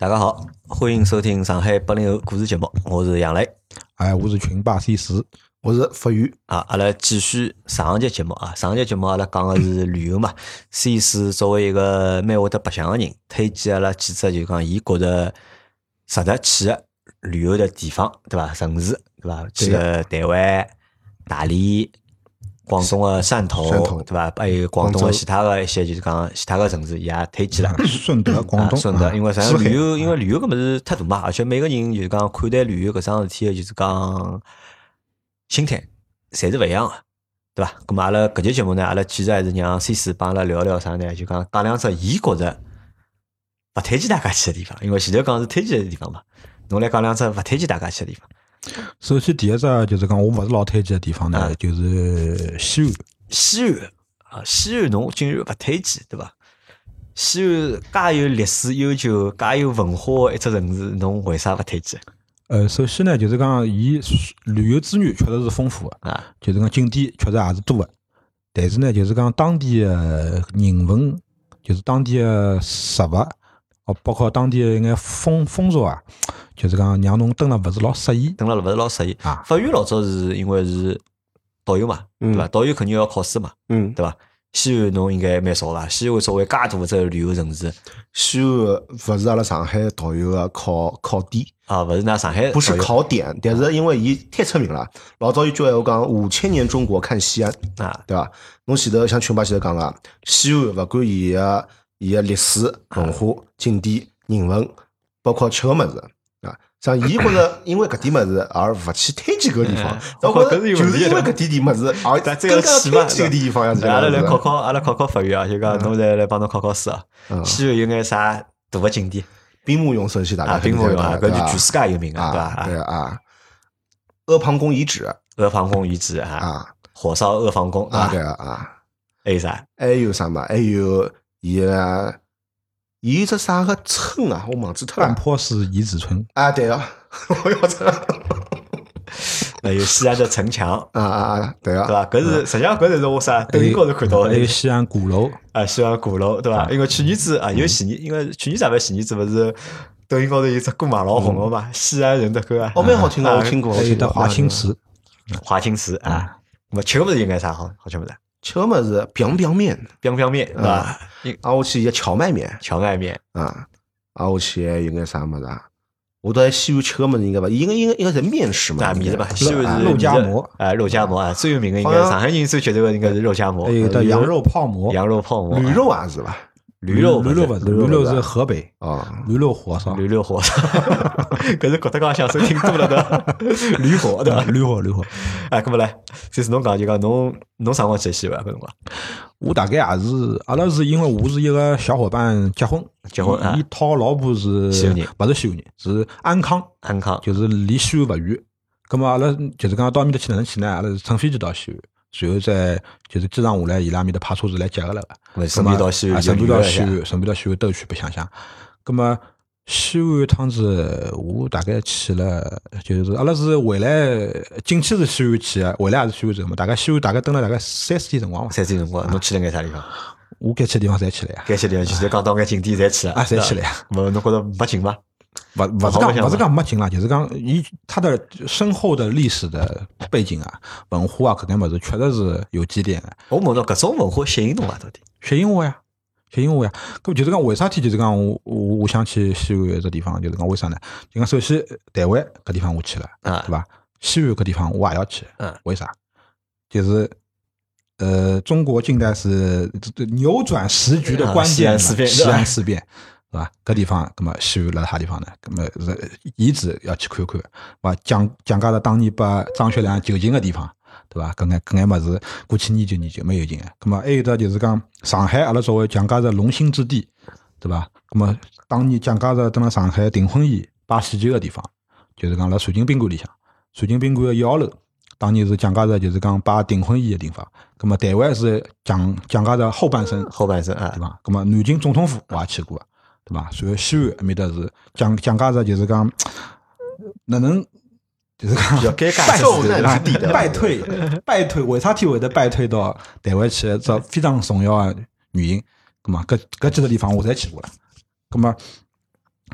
大家好，欢迎收听上海八零后故事节目，我是杨磊。哎，我是群霸 C 四，我是福宇。啊，阿拉继续上一节节目啊，上一节节目阿拉讲的是旅游嘛。C 四作为一个蛮会得白相的人，推荐阿拉几只就讲伊觉着值得去的旅游的地方，对伐？城市，对伐？去个台湾、大理、广东个汕头，汕头对伐？还有广东广州个其他个一些就是讲其他个城市，伊也推荐了。顺德、广东、啊顺德，因为啥旅游，因为旅游搿物事太大嘛，而且每个人就是讲看待旅游搿桩事体的，就是讲心态侪是勿一样个，对伐？咁么阿拉搿节节目呢，阿拉其实还是让 C 四帮阿拉聊聊啥呢？就讲讲两只伊觉着勿推荐大家去的地方，因为前头讲是推荐的地方嘛，侬来讲两只勿推荐大家去的地方。首先第一只就是讲我勿是老推荐的地方啊呢，就是西安。西安啊，西安侬竟然勿推荐，对伐？西安介有历史悠久、介有文化的一只城市，侬为啥勿推荐呃，首先呢，就是讲伊旅游资源确实是丰富的，啊？就是讲景点确实也是多的。但是呢，就是讲当地的人文，就是当地的食物，哦，包括当地的一眼风风俗啊，就是讲让侬蹲了勿是老适意。等了勿是老适意啊法院老早是因为是导游嘛，对伐？导游肯定要考试嘛，嗯，对伐？西安侬应该蛮熟伐？西安作为介大的只旅游城市西安勿是阿拉上海导游个考考点，啊，勿是拿上海不是考点，但是因为伊太出名了，老早有句闲话讲五千年中国看西安，啊对伐？侬前头像群爸前头讲个，西安勿管伊个伊个历史文化、景点、人文，包括吃个物事啊，像伊觉着因为搿点物事而勿去推荐搿个地方嗯，我觉着就是因为搿点点物事 而更加推荐搿地方呀，阿拉来考考，阿拉考考法院啊，就讲侬再来帮侬考考试啊。嗯西安有眼啥大个景点兵马俑，首先大家啊？兵马俑啊，搿就全世界有名个，对伐，对伐？啊，阿房宫遗址阿房宫遗址啊，啊火烧阿房宫啊，对啊，啊啊，还有啥？还有啥嘛？还有伊拉，伊有只啥个村啊？我忘记脱了。半坡是遗址村，啊，对啊，我要这还有西安的城墙，啊啊啊，对啊，对伐？搿是实际上搿才是我啥抖音高头看到的还有西安鼓楼，啊，西安鼓楼对伐？因为去年子啊，有前年，因为去年啥勿前年子勿是抖音高头有只歌嘛老红个嘛，西安人的歌啊，哦，蛮好听的，啊我听过。还有得华清池，华清池啊。那么吃个物事应该啥好好吃物事？吃个么子，biang biang 面，biang biang 面对伐？啊，我去一个荞麦面。荞麦面。啊，啊，我去有眼啥么子啊？我到西安吃个么子应该吧？应该应该应该是面食嘛，啊，米的吧，西安是肉夹馍。啊，肉夹馍啊，最有名的应该好像上海人最绝对的应该是肉夹馍。还，有得羊肉泡馍，羊肉泡馍，啊驴肉啊是吧？驴肉驴肉不是，驴肉是河北，啊，驴肉火烧，驴肉火烧，搿是郭德纲享受挺多了的，驴火对伐？驴火驴火。哎，搿么来，就是侬讲就讲侬侬啥辰光去西安搿辰光？我大概也是，阿拉是因为我是一个小伙伴结婚，结婚啊伊伊讨老婆是西安人勿是西安人，是安康，安康就是离西安勿远。咁么阿拉就是讲到埃面搭去哪能去呢？阿拉是乘飞机到西安，随后再就是机场下来，伊拉埃面搭派车子来接个了个。咾顺便到西安啊顺便到西安，顺便到西安兜一圈白相相。咁么西安一趟子，我大概去了，就是阿拉是回来进去是西安去个，回来也是西安走嘛。大概西安大概蹲了大概三四天辰光伐。三天辰光，侬去了眼啥地方？我该去的地方侪去了呀，该去的地方去，就讲到眼景点侪去了，啊，侪去了呀。咾侬觉着没劲吗？勿勿是讲勿是嘛讲没劲啦，就是讲伊它的深厚的历史的背景啊、文化啊，搿眼物事确实是有积淀的。我问侬搿种文化吸引侬伐？到底？吸引我呀，吸引我呀。搿就是讲为啥体就是讲我我我想去西安一只地方，就是讲为啥呢？就讲首先台湾搿地方我去了，啊对伐？西安搿地方我也要去，嗯为啥？就是。呃，中国近代是这这扭转时局的啊关键，西安事变西安事变，对伐？搿地方，葛末西安辣啥地方呢？葛末是遗址要去看看，伐？蒋蒋介石当年把张学良囚禁个地方，对伐？搿眼搿眼物事，过去研究研究，蛮有劲个。葛末还有得就是讲上海，阿拉作为蒋介石龙兴之地，对伐？葛末当年蒋介石蹲辣上海订婚宴摆喜酒个地方，就是讲辣瑞金宾馆里向，瑞金宾馆个一号楼。当年是蒋介石就是讲摆订婚宴个地方，葛么台湾是蒋蒋介石后半生后半生啊对，伐？咁么南京总统府我也去过，对伐？随后西安埃面搭是蒋蒋介石就是讲哪能就是讲比较尴尬败受难之地的败退败退，为啥体会得败退到台湾去？这非常重要的原因。咁么搿搿几个地方我侪去过了。咁么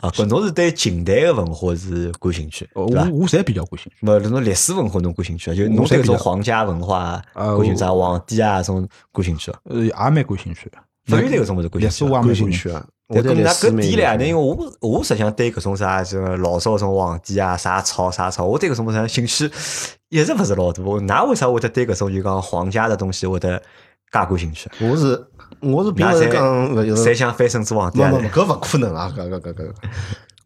啊，搿侬是对近代个文化是感兴趣？我我侪比较感兴趣。么搿种历史文化侬感兴趣啊？就侬对搿种皇家文化呃感兴趣啊，皇帝啊，搿种感兴趣啊？呃，也蛮感兴趣的。法律对搿种物事感历史我也兴趣啊。感蛮兴趣。兴趣啊。对，我对历搿那搿点来，呢，我我实际上对搿种啥这个老早种皇帝啊，啥朝啥朝，我对搿种物事兴趣一直勿是老大。㑚为啥会得对搿种就讲皇家的东西会得介感兴趣？我是我是并㑚勿是讲勿侪是侪想翻身做皇帝啊没？没，搿勿可能啊！搿搿搿搿，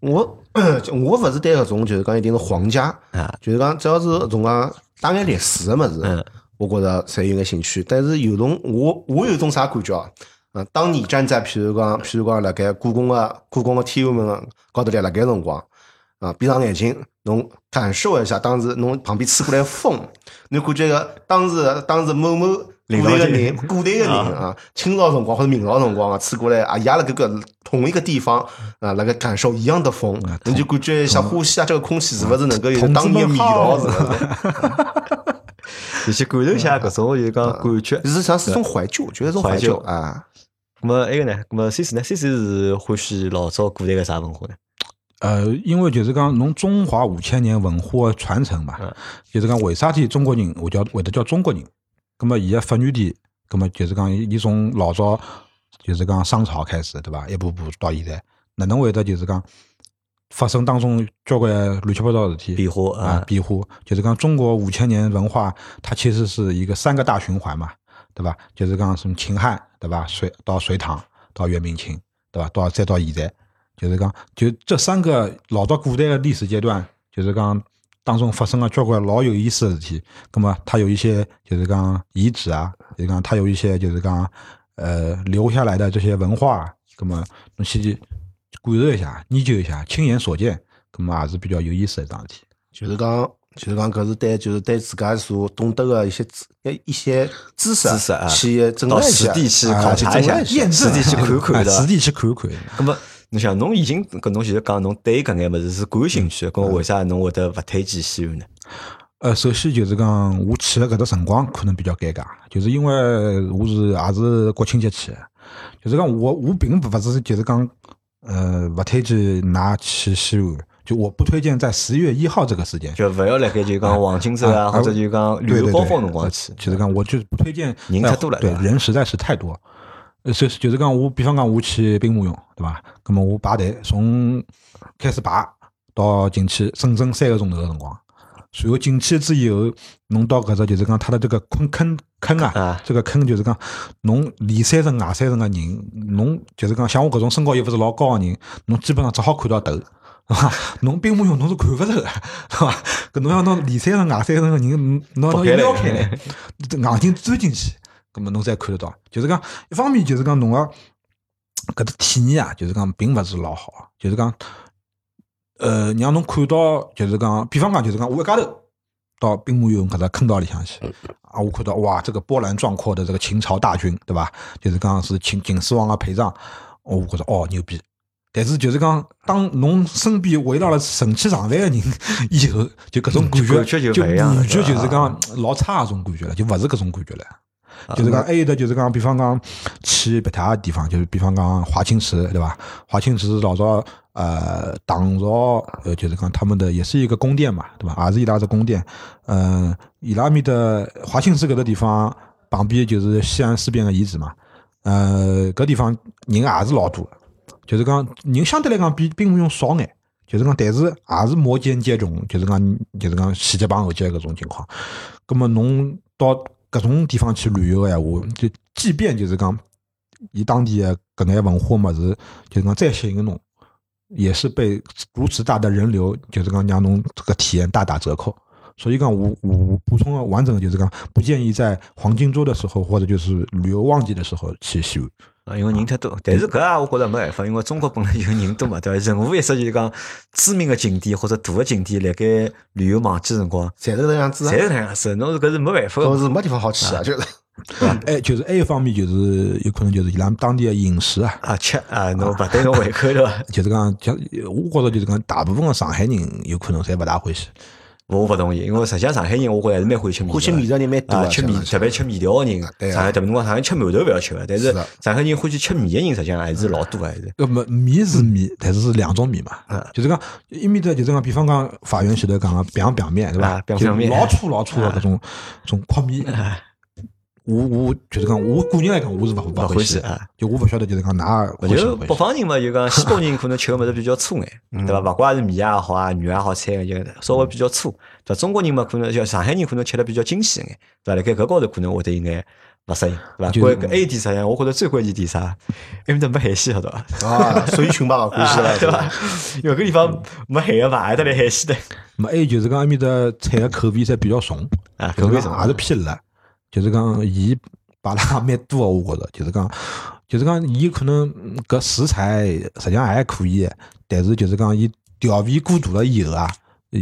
我 我勿是对搿种就是讲一定是皇家啊，就是讲只要是从讲打眼历史个物事嗯，我觉着侪有眼兴趣。但是有种我我有种啥感觉啊？嗯，当你站在譬如讲譬如讲辣盖故宫个故宫个天安门个高头立辣盖辰光啊，闭上眼睛，侬感受一下当时侬旁边吹过来风，侬感觉个当时当时某某。古代个人，古代个人啊，清朝辰光或者明朝辰光啊，吹过来啊，也辣搿个同一个地方啊，辣盖感受一样的风，侬就感觉一下呼吸下这个空气是勿是能够有当年的味们好道？是 不是？就去感受一下搿种就讲感觉。是像是一种怀旧，我觉得种怀旧啊。咁么埃个呢？咁么 C 四呢？C 四是欢喜老早古代个啥文化呢？呃，因为就是讲侬中华五千年文化传承嘛嗯，就是讲为啥体中国人会叫会得叫中国人？咁么伊个发源地，咁么就是讲伊从老早就是讲商朝开始，对伐？一步步到现在，哪能会得就是讲发生当中交关乱七八糟的事体变化啊啊，变化，就是讲中国五千年文化，它其实是一个三个大循环嘛，对吧？就是讲从秦汉，对吧？隋到隋唐，到元明清，对吧？到再到现在，就是讲就这三个老到古代的历史阶段，就是讲当中发生了交关老有意思的事体。那么它有一些就是讲遗址啊，就是讲它有一些就是讲呃留下来的这些文化，那么侬去感受一下、研究一下、亲眼所见，那么也是比较有意思的一桩事体。就是讲，就是讲，搿是对，就是对自家所懂得个一些知一一些知识知识啊去整到，实地去考察一下，实地去看看，实地去看看。咁么，侬想，侬已经搿侬就是讲侬对搿眼物事是感兴趣，咁为啥侬会得勿推荐西安呢？呃，首先就是讲，我去的搿只辰光可能比较尴尬，就是因为我是也是国庆节去的，就是讲我我并不是就是讲，呃，勿推荐㑚去西安，就我不推荐在十月一号这个时间。就勿要辣盖就讲黄金周啊，啊或者就讲旅游高峰辰光去。就是讲，我就不推荐呃人太多了对人实在是太多。呃，所以就是讲，我比方讲，我去兵马俑，对吧？那么我排队从开始排到进去，整整三个钟头的辰光。随后进去之后，侬到搿只就是讲，它的这个坑坑坑啊啊，这个坑就是讲，侬里三层外三层个人，侬就是讲像我搿种身高又勿是老高个人，侬基本上只好看到头。是吧？侬兵马俑侬是看勿着个，是吧？搿侬要拿里三层外三层个人，侬侬拨开来要撩开来，眼睛钻进去，葛么侬才看得到。就是讲，一方面就是讲侬个搿只体验啊，就是讲并勿是老好，就是讲，呃，让侬看到就是讲，比方讲就是讲，我一家头到兵马俑搿只坑道里向去，啊，我看到哇，这个波澜壮阔的这个秦朝大军，对吧？就是讲是秦秦始皇个陪葬，哦我觉着哦牛逼。但是就是讲，当侬身边围绕了神器上万个人以后，就搿种感觉就感觉就是讲老差搿种感觉了，就勿是搿种感觉了。就是讲，还有的就是讲，比方讲去别他个地方，就是比方讲华清池，对吧？华清池是老早呃唐朝呃，就是讲他们的也是一个宫殿嘛，对吧？也是伊拉只宫殿。嗯、伊拉面的华清池搿个地方旁边就是西安事变个遗址嘛。呃，搿地方人也是老多，就是讲人相对来讲比兵马俑少眼。就是讲，但是也是摩肩接踵，就是讲，就是讲前接碰后接搿种情况。葛么侬到搿种地方去旅游个闲话，就即便就是讲，伊当地个搿眼文化物事，就是讲再吸引侬，也是被如此大的人流，就是讲让侬这个体验大打折扣。所以讲，我我补充个完整的就是讲，不建议在黄金周的时候或者就是旅游旺季的时候去西安。啊，因为人太多，但是搿啊，我觉着没办法，因为中国本来就人多嘛，对伐？任何一只就是讲知名个景点或者大个景点，辣盖旅游旺季辰光，侪是搿样子啊侪，是那样子，侬是搿是没办法个。搿是没地方好去啊，就是哎，就是还有一方面就是有可能就是伊拉当地的饮食啊，啊，吃啊，侬勿对侬胃口对伐？就是讲，像我觉着就是讲，大部分的上海人有可能侪勿大欢喜。我勿同意，因为实际上上海人我觉着还是蛮欢喜吃面的。欢喜面的人蛮多啊，吃面特别吃面条的人，对啊上海特别辰光上海吃馒头勿要吃个，但是上海人欢喜吃面的人实际上还是老多的，还是。那么米是米，但是是两种面嘛嗯，就是讲一面头，就是讲，比方讲法院前头讲个表表面对吧啊？表就面老粗老粗的搿种种宽米，我我就是讲，我个人来讲，我是勿勿勿欢欢喜喜啊，就我勿晓得就是讲㑚我觉得北。方人嘛，就讲 西北人可能吃个物事比较粗眼，对伐？勿怪是面也好啊，肉也好，菜就稍微比较粗。对伐？中国人嘛，可能像上海人可能吃的比较精细眼，对伐？辣盖搿高头可能会得有眼勿适应，对伐？就关搿还有一点实际上，我觉着最关键点啥？埃面搭没海鲜，晓得伐？啊，所以群吧勿欢喜了，对伐？有个地方没海个嘛，还得来海鲜的没还有就是讲埃面搭菜个口味侪比较重，啊，口味重讲也是偏辣，就是讲伊摆了蛮多个，我觉着 就是讲，就是讲伊可能嗯搿食材实际上还可以，但是就是讲伊调味过度了以后啊，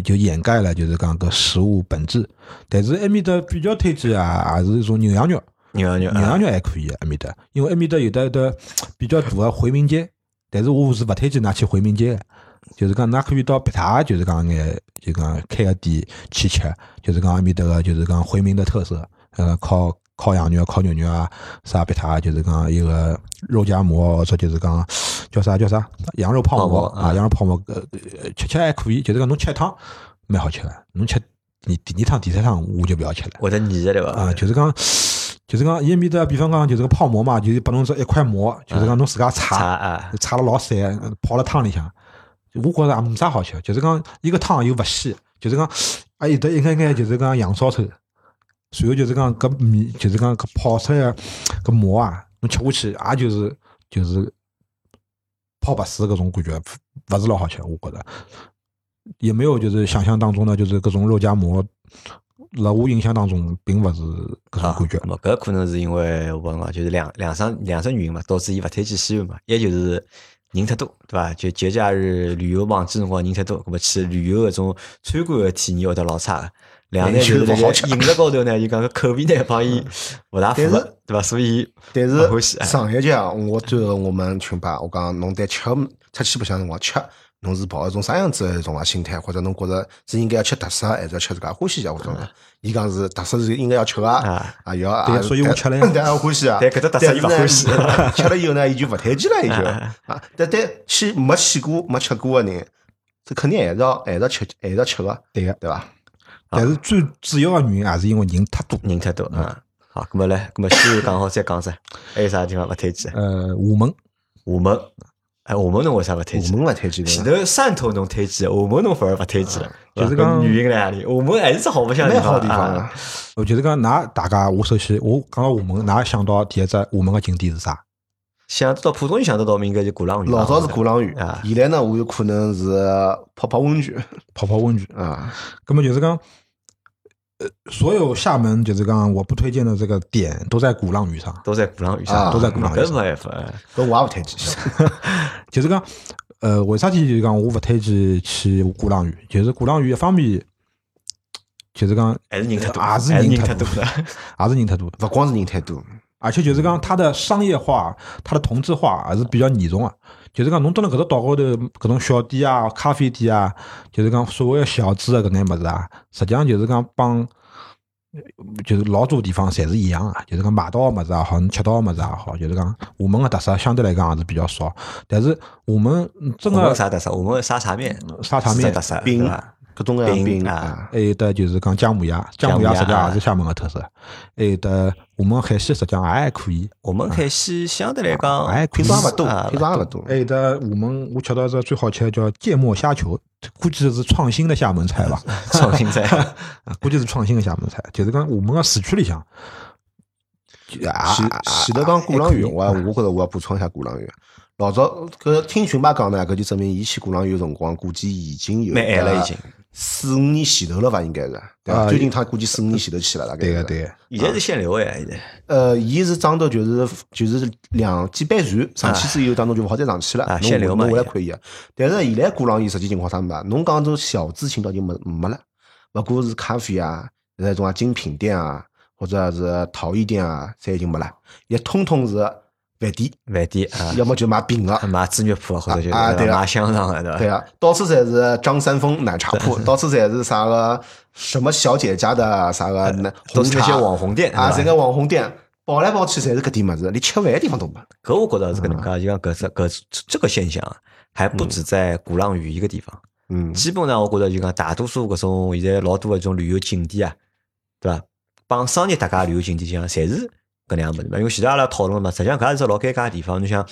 就掩盖了就是讲搿食物本质。但是埃面搭比较推荐啊，还是一种牛羊肉，牛羊肉牛羊啊，肉还可以埃面搭，因为埃面搭有的的比较大个回民街，但是我是勿推荐㑚去回民街个。就是讲，㑚可以到别塔，就是讲眼，就讲开个店去吃，就是讲埃面搭个，就是讲回民的特色，呃，烤烤羊肉、烤牛肉啊，啥别他，就是讲一个肉夹馍，或者就是讲叫啥叫啥羊肉泡馍啊啊，羊肉泡馍，呃，呃吃吃还可以，就是讲侬吃一趟蛮好吃的，侬吃你第二趟、第三趟我就不要吃了。或者腻个对伐？啊，就是讲，就是讲，伊面搭，比方讲，就是个泡馍嘛，就是拨侬这一块馍，就是讲侬自家擦擦，了老散，泡了汤里向，我觉着也没啥好吃，就是讲伊个汤又勿鲜，就是讲还有得一眼眼就是讲羊骚臭，随后就是讲搿面，就是讲搿泡出来搿馍啊，侬吃下去也就是就是泡白水搿种感觉，勿是老好吃，我觉着。也没有就是想象当中的，就是搿种肉夹馍，辣我印象当中并勿是搿种感觉。搿可能是因为我讲就是两两生两生原因嘛，导致伊勿推荐西安嘛。一就是人太多，对伐？就节假日旅游旺季辰光人太多，搿么去旅游搿种参观个体验会得老差个。两呢就是辣盖勿好吃饮食高头呢，就讲个口味呢帮伊勿大符合对伐？所以但是哎上一届啊我最后我们群吧，我讲侬对吃出去白相辰光吃，侬是抱一种啥样子的一种啊心态，或者侬觉着是应该要吃特色，还是要吃自家欢喜些，或者呢？伊讲是特色是应该要吃个啊啊，要啊 所以我吃了呀但欢喜啊，但搿只特色伊勿欢喜 吃了以后呢，伊就勿推荐了，伊就 啊，但但去没去过没吃过的人，这肯定还是要还是要吃还是要吃个，对个，对伐？但是最主要的原因还是因为人太多。人太多啊。好，那么来，那么西安讲好再讲噻，还有啥地方勿推荐？呃，厦门厦门，哎，厦门侬为啥勿推荐？厦门勿推荐前，头汕头侬推荐，厦门侬反而勿推荐了，就是讲原因辣哪里？厦门还是只好白相的蛮好地方。我就是讲，㑚大家，我首先我讲到厦门，㑚想到第一只厦门个景点是啥？想得到普通人想得到，应该就鼓浪屿。老早是鼓浪屿啊，现在呢，我有可能是泡泡温泉 泡泡温泉。啊。那么就是讲，呃，所有厦门就是讲我不推荐的这个点都在鼓浪屿上，都在鼓浪屿啊上，都在鼓浪屿搿上没办法。哎搿我也勿推荐。就是讲，呃，为啥体就是讲我勿推荐去鼓浪屿？就是鼓浪屿一方面，就是讲还是人太多，也是还是人太多人太多的。也是人太多，勿光是人太多，而且就是讲它的商业化、它的同质化还是比较严重的。就是讲侬蹲辣搿只岛高头，搿种小店啊、咖啡店啊，就是讲所谓的小资的搿眼物事啊，实际上就是讲帮，就是老多地方侪是一样的。就是讲买到个物事也好，侬吃到个物事也好，就是讲厦门个特色相对来讲还是比较少。但是厦门嗯真个啥特色？我们沙茶面，沙茶面特色，饼对伐？各种各样饼啊还有得就是讲姜母鸭，姜母鸭实际上也是厦门个特色。还有得我们海鲜实际上也还可以。我们海鲜相对来讲，哎品种也勿多啊，品种也勿多还。有的我们，我吃到这最好吃的叫芥末虾球，估计是创新的厦门菜吧？创新菜。啊，估计是创新的厦门菜，就是讲我们个市区里向，就啊，前前头讲鼓浪屿，我啊我觉着我要补充一下鼓浪屿。老早搿听群爸讲呢，搿就证明伊去鼓浪屿的辰光，估计已经有蛮晚了已经四五年前头了吧，应该是对伐？啊最近他估计四五年前头去了，大概对个对个，现在是限流哎，现在呃，伊是装到就是就是两几班船上去之后，当中就勿好再上去了，啊限流嘛侬回来也可以个。但是现在鼓浪屿实际情况啥嘛？侬讲种小资情调就没没了，勿过是咖啡啊，那种啊精品店啊，或者是陶艺店啊，侪已经没了，也通通是饭店，饭店啊，要么就买饼个。买猪肉铺啊，或者就啊对啊。买香肠的，对啊，到处侪是张三丰奶茶铺，到处侪是啥个什么小姐家的啥个奶红茶。都是那些网红店啊，这个网红店。跑来跑去侪是搿点么子，连吃饭的地方都没。搿我觉得是搿能介，就讲搿只搿这个现象啊还不止在鼓浪屿一个地方。嗯。基本上我觉得就讲大多数搿种现在老多搿种旅游景点啊，对伐？帮商业大家旅游景点讲，侪是搿能样物事嘛。因为前头阿拉讨论嘛，实际上搿也是只老尴尬个地方。侬想，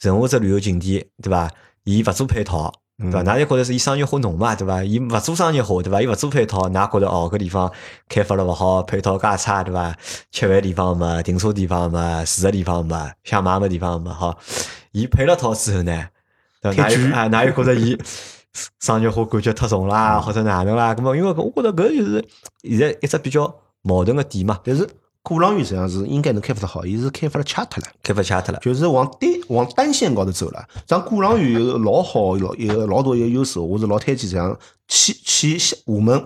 任何只旅游景点，对伐？伊勿做配套，对伐？嗯㑚就觉着是伊商业化浓嘛，对伐？伊勿做商业化，对伐？伊勿做配套，㑚觉得哦，搿地方开发了勿好，配套介差，对伐？吃饭地方嘛，停车地方嘛，住个地方嘛，想买个地方嘛，好，伊配了套之后呢，对伐？开局㑚又啊，㑚又觉着伊 商业化感觉太重啦，或者哪能啦？咁么，因为我觉着搿就是现在一只比较矛盾个点嘛，但是鼓浪屿实际上是应该能开发得好，伊是开发了掐脱了。开发掐脱了。就是往单往单线高头走了。像鼓浪屿有老好老一个老大一个优势，我是老推荐这样去去厦门，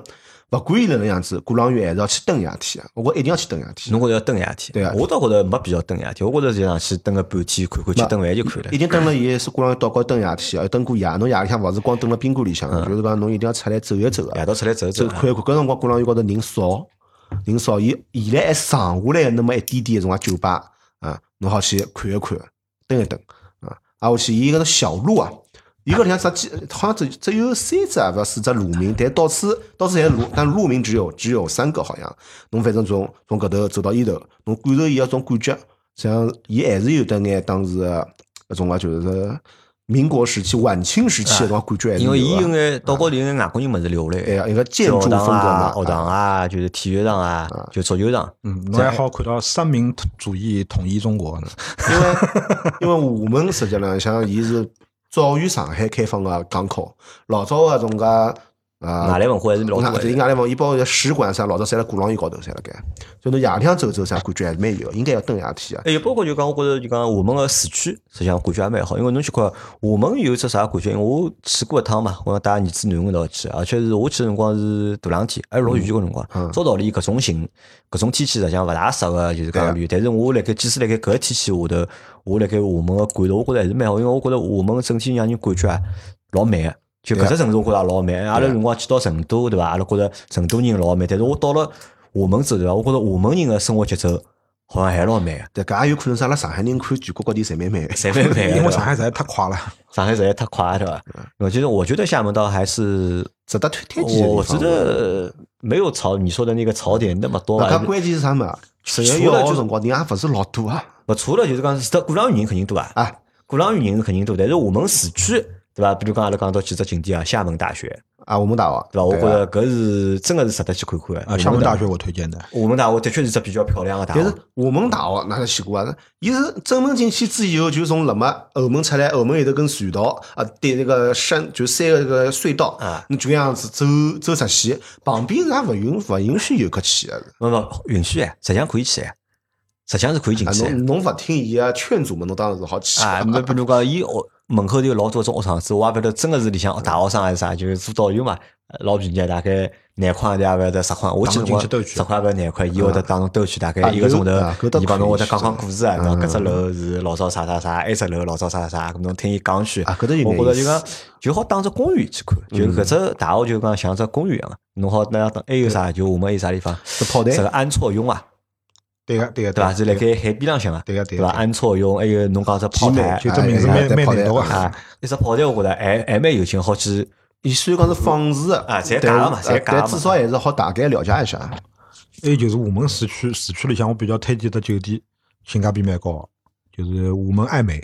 勿管伊哪能样子，鼓浪屿还是要去登夜天啊！我一定要去登夜天。侬觉着要登夜天？对啊我倒觉着没必要登夜天，我觉着就上去登个半天看看，去顿饭就可以了一。定登了伊是鼓浪屿岛高登夜天啊，要登过夜。侬夜里向勿是光蹲了宾馆里向，就是讲侬一定要出来走一走啊夜。到出来走走走，看一看，搿辰光鼓浪屿高头人少，人少，伊现在还剩下来那么一点点的种啊酒吧啊，侬好去看一看，登一登啊，啊，我去，伊搿个小路啊，伊搿里向只几好像只只有三只啊，勿四只路名，但到处到处侪是路，但路名只有只有三个好像，侬反正从从搿头走到伊头，侬感受伊个种感觉，实际上伊还是有得眼当时的搿种啊，就是民国时期、晚清时期的种感觉还是因为伊有的。有眼岛高头应该外国人物事留下来，哎呀，一个建筑风格嘛啊、，学堂啊，就是体育场啊，就足球场。嗯，侬还好看到三民主义统一中国呢。因为因为我们实际上像伊是早于上海开放个港口，老早个种个啊，外来文化还是老多的对，外来文化，伊包括使馆啥，老早侪辣鼓浪屿高头，侪辣盖。所以侬夜里向走走啥，感觉还是蛮有，应该要登夜天啊。还有包括就讲，我觉着就讲厦门个市区，实际上感觉也蛮好。因为侬去看厦门有只啥感觉？因为我去过一趟嘛，我带儿子囡儿一道去，而且是我去的辰光是大冷天，还是老雨个辰光。嗯照道理搿种形搿种天气实际上勿大适合就是讲旅游。但是我辣盖即使辣盖搿个天气下头，我辣盖厦门个感受，我觉着还是蛮好。因为我觉着厦门整体让人感觉啊老美个。就搿只城市我觉着也老慢。阿拉辰光去到成都，对伐？阿拉觉着成都人老慢，但是我到了厦门之后，对伐？我觉着厦门人个生活节奏好像还老慢个。但搿也有可能是阿拉上海人看全国各地侪蛮慢。侪蛮慢的，因为上海实在太快了。上海实在太快，对吧？我觉得，我觉得厦门倒还是，值得推推荐我我觉得没有槽你说的那个槽点那么多啊。那关键是啥嘛？除了就号辰光人也勿是老多啊。勿除了就是讲，是的鼓浪屿人肯定多啊，啊，鼓浪屿人是肯定多，但是厦门市区，对伐？比如讲阿拉讲到几只景点啊，厦门大学，啊，厦门大学，对伐？我觉啊得搿是真个是值得去看看的。啊，厦门大学我推荐的。厦门大学的确是只比较漂亮个大学但是，厦门大学哪能去过啊？伊是正门进去之以后，就从辣么后门出来，后门有头根隧道啊，对那个山就山个这个隧道啊，你就这样子走走直线，旁边是也勿允勿允许游客去个。勿勿允许哎，实际上可以去哎，实际上是可以进啊，去的。侬侬勿听伊个劝阻嘛，侬当然是好去啊，那比如讲，伊学门口头有老多种学生子，我也勿晓得真个是里向大学生还是啥，就是做导游嘛，呃老便宜，大概廿块也勿晓得十块，我记得带侬进去兜一圈十块勿廿块，伊会得带侬兜去大概啊一个钟头伊帮侬会得讲讲故事啊，搿只楼是老早啥啥啥，埃只楼老早啥啥啥，搿侬听伊讲去，我觉着就讲就好当只公园去看，就搿只大学就讲像只公园一样的，侬好那样当还有啥？就我们有啥地方？是炮台这个安错雍啊，对个，对个，对伐？是辣个盖海边浪向啊，对个对个对伐？安错用，还有侬讲只炮台，就这名字哎蛮蛮难读啊啊，一只炮台我觉着还还蛮有劲，好去伊虽然讲是仿制个啊侪但假个嘛侪假但至少还是好大概了解一下。还有就是厦门市区，市区里向我比较推荐的酒店，性价比蛮高，就是厦门爱美。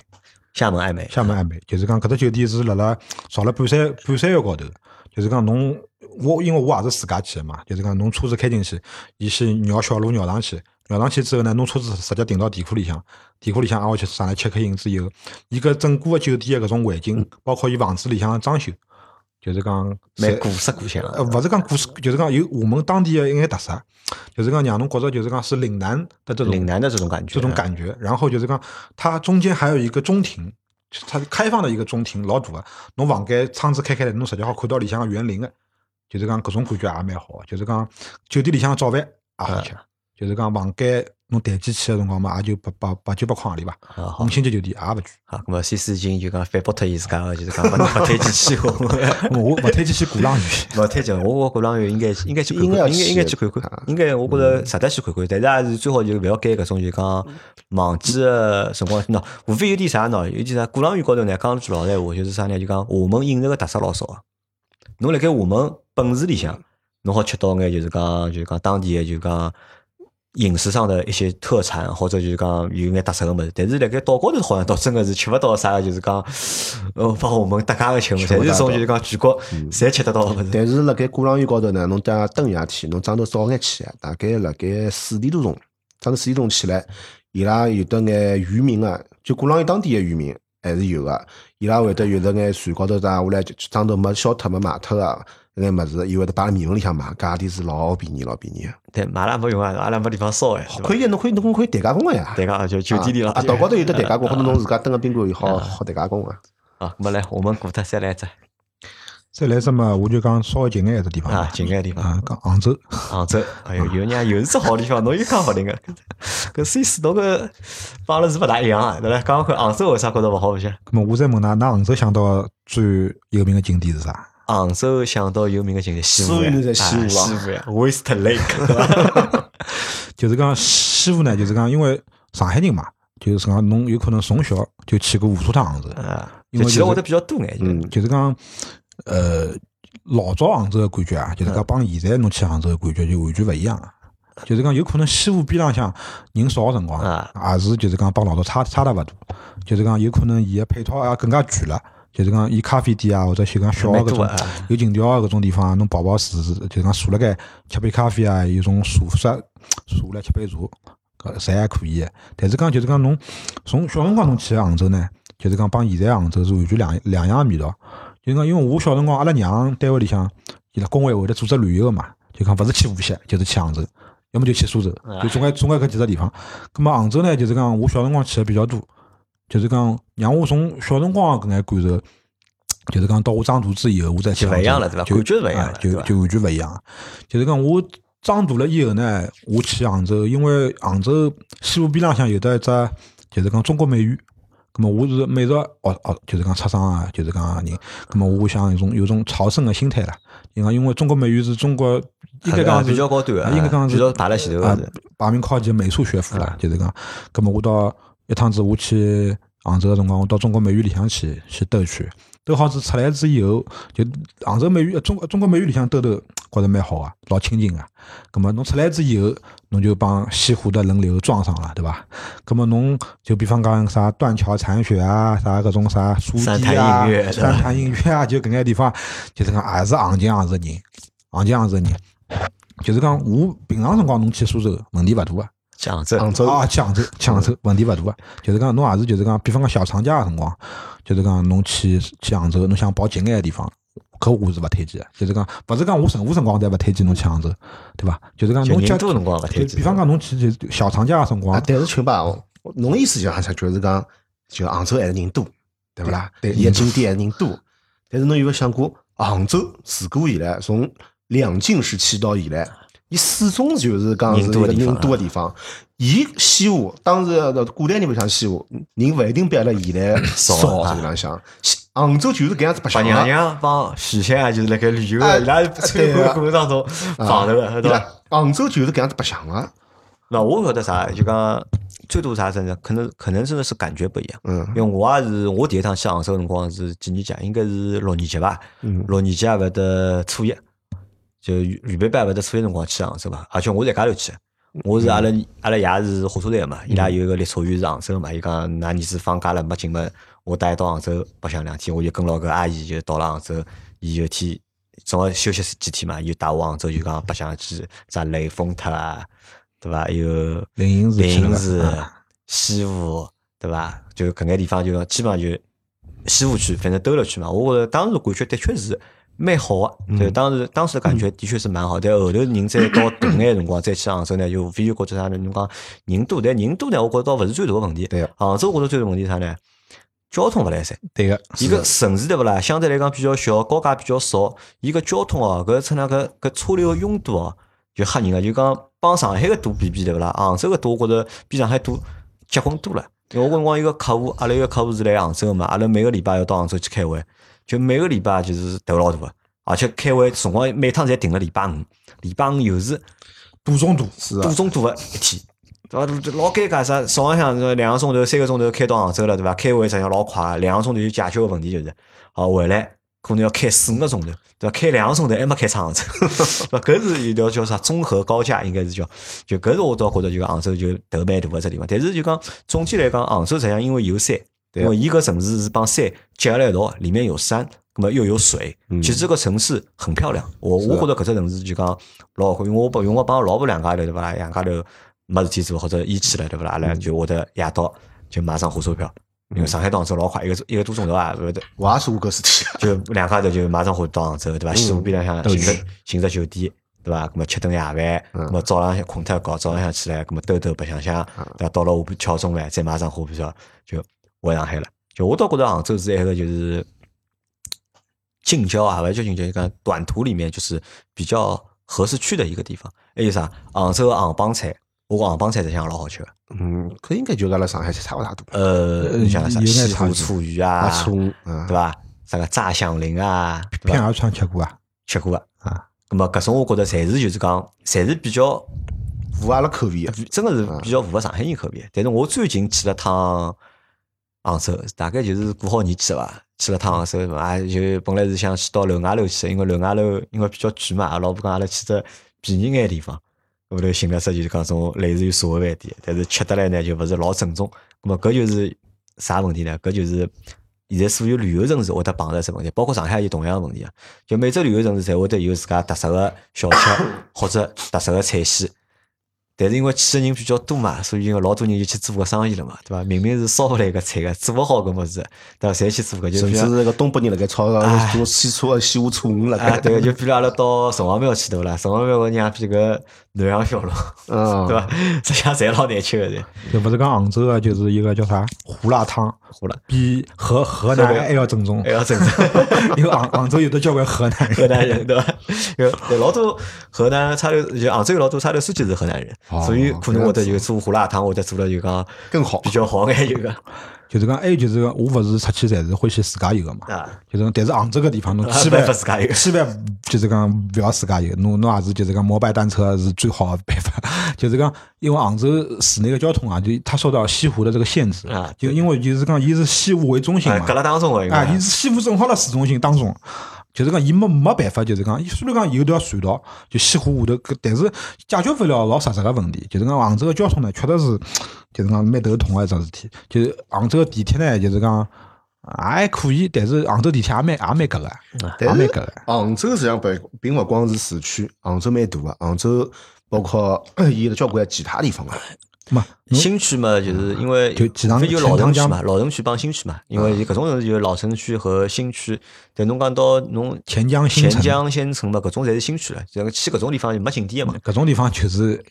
厦门爱美，厦门爱美，就是讲搿只酒店是辣辣造了半山半山腰高头，就是讲侬我因为我也是自家去个嘛，就是讲侬车子开进去，伊先绕小路绕上去，绕上去之后呢，侬车子直接停到地库里向，地库里向挨下去上来 check in 之后，伊搿整个个酒店个搿种环境，包括伊房子里向个装修，就是讲蛮古色古香呃，的。勿是讲古色，就是讲有厦门当地的一眼特色，就是讲让侬觉着就是讲是岭南的这种岭南的这种感觉，这种感觉。然后就是讲，它中间还有一个中庭，它是开放的一个中庭，老大个。侬房间窗子开开来，侬实际好看到里向个园林个，就是讲搿种感觉也蛮好的。就是讲酒店里向个早饭也好吃，就是讲房间侬淡季去个辰光嘛，也就八八八九百块行钿吧。五星级酒店也勿贵。好，咁么 C 四已经就讲反驳脱伊自家个，就是讲勿勿推荐去 我。我勿推荐去鼓浪屿。勿推荐，我觉鼓浪屿应该应该去看应该应该应该去看看啊，应该我觉着值得去看看，但是还是最好就勿要拣搿种就讲忘记个辰光。喏，无非有点啥喏，有点啥鼓浪屿高头呢，讲句老实闲话，就是啥呢？就讲厦门饮食个特色老少个。侬辣盖厦门本市里向，侬好吃到眼就是讲就是讲当地个就讲。饮食上的一些特产，或者就是讲有眼特色个物事，但是辣盖岛高头好像倒真个是吃勿到啥个，就是讲，呃，帮我们搭界个吃物，侪是种就是讲全国侪吃得到个物事。但是辣盖鼓浪屿高头呢，侬等等夜天，侬早头早眼起，大概辣盖四点多钟，早头四点钟起来，伊拉有得眼渔民啊，就鼓浪屿当地个渔民还是有个，伊拉会得有得眼船高头打下来，就早头没消脱没卖脱个眼物事，伊会得摆辣面粉里向卖，价钿是老便宜老便宜个。对，买了没用啊，阿拉没地方烧哎，可以，侬可以侬可以代加工个呀。对个就酒店里了。啊，岛高头有得代加工，或者侬自家蹲个宾馆有好好代加工个。啊，咁么来，我们过脱再来一只再来什么，我就讲稍微近眼一只地方啊，近眼地方，啊，讲杭州。杭州。哎哟，有人家又是只好地方，侬又讲勿灵个。搿 C 四侬搿帮阿拉是勿大一样啊，对伐？讲讲看杭州为啥觉着勿好白相？咁么我再问㑚，㑚杭州想到最有名个景点是啥？杭州想到有名个景点西湖西湖啊西湖呀，West Lake？就是讲西湖呢，就是讲因为上海人嘛，就是讲侬有可能从小就去过无数趟杭州，啊，因为去了会得比较多眼。就嗯，就是讲呃老早杭州个感觉啊，就是讲帮现在侬去杭州个感觉就完全勿一样了。就是讲有可能西湖边浪向人少个辰光，啊也是就是讲帮老早差差得勿多。就是讲有可能伊个配套也更加全了。就是讲伊咖啡店啊，或者就讲小个搿种有情调个搿种地方，侬跑跑坐坐，就讲坐辣盖吃杯咖啡啊，有种茶室坐来吃杯茶，搿侪还可以的。但是讲就是讲侬从小辰光侬去杭州呢，就是讲帮现在杭州是完全两两样个味道。就讲因为我小辰光，阿拉娘单位里向伊拉工会会得组织旅游个嘛，就讲勿是去无锡，就是去杭州，要么就去苏州，就总归总归搿几只地方。葛末杭州呢，就是讲我小辰光去的比较多，就是讲让我从小辰光搿眼感受，就是讲到我长大之以后，我再就勿一样了对伐感觉是勿一样就就完全勿一样。就是讲我长大了以后呢，我去杭州，因为杭州西湖边浪向有得一只，就是讲中国美院。咁么我是美术学学，就是讲出生啊，就是讲人，咁么我想有种有种朝圣的心态啦。因为因为中国美院是中国应该讲是比较高端应该讲是比较排头啊。排名靠前美术学府啦啊，就是讲，咁么我到一趟子我去杭州个辰光，我到中国美院里向去去兜一圈，兜好子出来之以后，就杭州美院中中国美院里向兜兜，觉着蛮好啊，老清静啊。咁么侬出来之以后，侬就帮西湖的人流撞上了，对伐？咁么侬就比方讲啥断桥残雪啊，啥搿种啥书三记啊三潭印月啊，就搿眼地方，就是讲也是行情行是人，行情行是人。就是讲，我平常辰光侬去苏州问题勿大啊，杭州，杭州啊，去杭州，去杭州问题勿大啊。就是讲，侬也是就是讲，比方讲小长假个辰光，就是讲侬去去杭州，侬想跑近眼个地方，搿我是勿推荐个。就是讲，勿是讲我任何辰光侪勿推荐侬去杭州，对伐？就是讲就侬假人多辰光勿推荐。比方讲侬去就小长假个辰光啊，，但是请吧，侬意思就好像就是讲，就杭州还是人多，对勿啦？对伊个景点还是人多，但是侬有没有想过，杭州自古以来，从两晋时期到现在，伊始终就是讲是人一个人多的地方。伊西湖当时的古代人白相西湖，人勿一定比阿拉现在 少这个浪向。杭州就是搿样子白白娘。娘帮许仙啊，就是辣盖旅游伊拉参观过程当中碰头的，对伐？杭州就是搿样子白相的。那我晓得啥，就讲最多啥真的，可能可能真的是感觉不一样。嗯因为我也是我第一趟去杭州的辰光是几年级啊？应该是六年级吧。嗯六年级也勿得初一，就预预备班勿得初一辰光去杭州嘛。而且我是一家头去，我是阿拉阿拉爷是火车站个嘛，伊拉有一个列车员是杭州个嘛。伊讲㑚儿子放假了没进门，我带伊到杭州白相两天，我就跟牢搿阿姨就到了杭州。伊有天正好休息几天嘛，伊就带我杭州就讲白相去啥雷峰塔啊，对伐？有灵隐寺西湖，对伐？就搿眼地方就基本上就西湖区，反正兜了去嘛。我觉着当时感觉的确是蛮好个，就当时当时感觉的确是蛮好。但后头人再到大眼辰光再去杭州呢，就无非就觉着啥呢？侬讲人多，但人多呢，我觉着倒勿是最大个问题。对个杭州我觉着最大问题啥呢？交通勿来三。对个，伊个城市对勿啦？相对来讲比较小，高架比较少，伊个交通哦，搿称那个搿车流个拥堵哦，就吓人个。就讲帮上海个堵比比对勿啦？杭州个堵我觉着比上海堵结棍多了。因为我辰光一个客户，阿拉一个客户是来杭州个嘛，阿拉每个礼拜要到杭州去开会，就每个礼拜就是头老大个，而且开会辰光每趟侪定了礼拜五，礼拜五又是赌中赌，是啊多，种多个一天，对伐？就老尴尬啥？早浪向是两个钟头、三个钟头开到杭州了，对伐？开会实际上老快，两个钟头就解决个问题就是，好回来可能要开四五个钟头，对伐？开两个钟头还没开出杭州，对伐？搿是一条叫啥综合高架，应该是叫，就搿是我倒觉着就杭州就头蛮大个只地方。但是就讲总体来讲，杭州实际上因为有山，对因为伊个城市是帮山结合辣一道，里面有山。那么又有水，其实这个城市很漂亮。我我觉得搿只城市就讲老好，因为我帮因为我帮我老婆两家头对勿啦，两家头没事体做或者一起了对勿啦，阿拉就会得夜到就买上火车票，因为上海到杭州老快，一个一个多钟头啊，勿会得我也是我搿事体。就两家头就马上火到杭州对伐？西湖边浪向寻只寻只酒店。对伐？咁么吃顿夜饭，咁么早浪向困脱觉，早浪向起来，咁么兜兜白相相，对伐？到了下半敲钟饭，再买上火车票就回上海了。就我倒觉得杭州是一个就是 近郊啊，勿是叫近郊，就讲短途里面就是比较合适去的一个地方。还有啥？杭州杭帮菜，我讲杭帮菜实际上老好吃的。嗯，搿应该就跟阿拉上海差勿大多。呃，你像啥西湖醋鱼啊啊，，葱啊对，伐？啥个炸响铃啊？片儿川吃过啊，吃过个啊。那么搿种我觉得侪是就是讲，侪是比较符合阿拉口味的。真的是比较符合上海人口味。但是我最近去了趟杭州，大概就是过好年去了伐？去了趟杭州，啊，就本来是想去到楼外楼去，因为楼外楼因为比较贵嘛，阿老婆讲阿拉去只便宜眼地方。后头寻了只就是讲种类似于茶饭店，但是吃得来呢就勿是老正宗。咁么搿就是啥问题呢？搿就是现在所有旅游城市会得碰到一只问题，包括上海也有同样个问题啊。就每只旅游城市侪会得有自家特色个小吃或者特色个菜系。但是因为去的人比较多嘛，所以有老多人就去做搿生意了嘛，对伐？明明是烧勿来搿菜个，做勿好搿物事，对伐？侪去做搿，就甚至是个东北人辣盖炒哎个做西车西湖醋鱼辣啊，盖，对，就比如阿拉到城隍庙去对勿啦？城隍庙个娘逼搿南洋小笼，嗯，对伐？实际上侪老难吃个侪。就不是讲杭州啊，就是一个叫啥胡辣汤，胡辣比河河南还要正宗还。要正宗。因为杭杭州有的交关河南，河南人对吧？有对老多河南差头，就杭州有老多差头书记是河南人，哦所以可能会得就做胡辣汤，或者做了就讲更好比较好眼就讲就是讲还有就是讲我勿是出去侪是欢喜自驾游个嘛，啊。就是讲但是杭州搿地方侬啊千万 没法自驾游千万就是讲勿要自驾游，侬侬也是就是讲摩拜单车是最好个办法。就是讲因为杭州市内的交通啊，就它受到西湖的这个限制啊就因为就是讲伊是西湖为中心啊，嘛隔，了当中个应啊，伊是西湖正好辣市中心当中，就是讲伊没没办法，就是讲，伊虽然讲有条隧道，就西湖下头，搿但是解决勿了老实质个问题。就是讲杭州个交通呢，确实是，就是讲蛮头痛个一桩事体。就是杭州个地铁呢，就是讲还可以，但是杭州地铁也蛮也蛮搿个，也蛮搿个。杭州实际上并并勿光是市区，杭州蛮大个，杭州包括 伊有交关其他地方个。嘛，新区嘛，就是因为就几趟无非就老城区嘛，老城区帮新区嘛，因为搿种城市就是老城区和新区。但侬讲到侬钱江新城。钱江新城嘛，搿种侪是新区了，就去搿种地方就没景点个嘛，搿种地方就是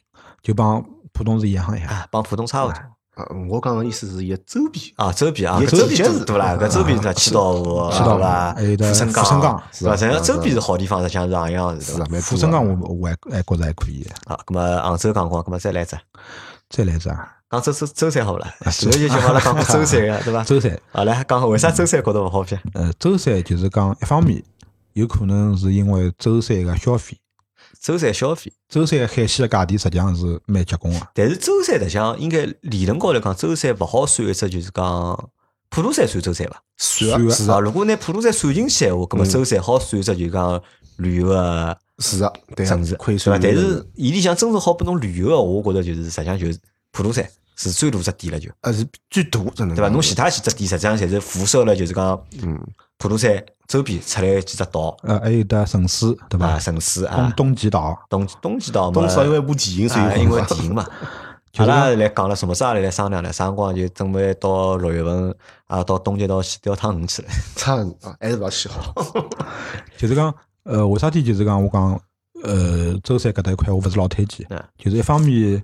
就帮浦东是一样一样。啊，帮浦东差勿多。啊，我讲个意思是伊个周边，啊，周边啊，也周边是多对啦，搿周边是啥？七道河，七道河对伐？还有得富春江是伐？实际上周边是好地方，实际上是样样是是啊蛮富春江多我我还还觉着还可以，啊，葛么杭州讲光，葛么再来一只，再来一只啊，讲周周周三好勿啦？前头就就阿拉讲过周三个，对伐？周三。好来讲为啥周三觉得勿好撇？呃，周三就是讲，一方面有可能是因为周三个消费，周三消费，周三海鲜的价钿实际上是蛮结棍个。但是周三实际上应该理论高头讲，周三勿好算一只就是讲普陀山算周三伐？算的算个是啊，如果拿普陀山算进去闲话，葛么周三好算一只就是讲旅游个是个，对城市，个，亏对伐？损。但是伊里向真正好拨侬旅游个，我觉着就是实际上就是普陀山是最大只点了就。呃是最大，真的对伐？侬其他几只点实际上侪是辐射了，就是讲嗯，普陀山周边出来几只岛呃，还有得城市对啊，伐？城市东啊，东极岛，东东极岛嘛，东少因为一部电影，因为嘛电影嘛。就阿是拉来讲了，什么时候阿拉来商量了？啥辰光就准备到六月份啊，到东极岛去钓趟鱼去了。差啊，还是勿要去好。就是讲，呃，为啥体就是讲我讲，呃，舟山搿搭一块我勿是老推荐嗯，就是一方面。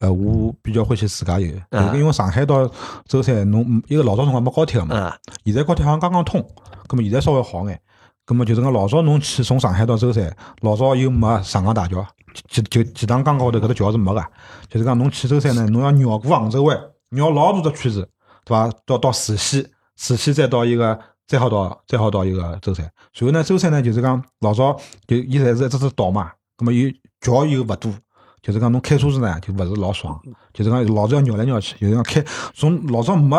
呃，我比较欢喜自驾游，就是因为上海到舟山，侬一个老早辰光没高铁个嘛，啊，现在高铁好像刚刚通，葛么现在稍微好眼。葛么就是讲老早侬去从上海到舟山，老早又没长江大桥，几就几塘江高头搿只桥是没个，就是讲侬去舟山呢，侬要绕过杭州湾，绕老大只圈子，对伐？到到慈溪，慈溪再到一个，再好到再好到一个舟山。随后呢，舟山呢就是讲老早就伊侪是一只只岛嘛，葛么有桥又勿多，就是讲侬开车子呢就勿是老爽，就是讲老早要绕来绕去，就是讲开从老早没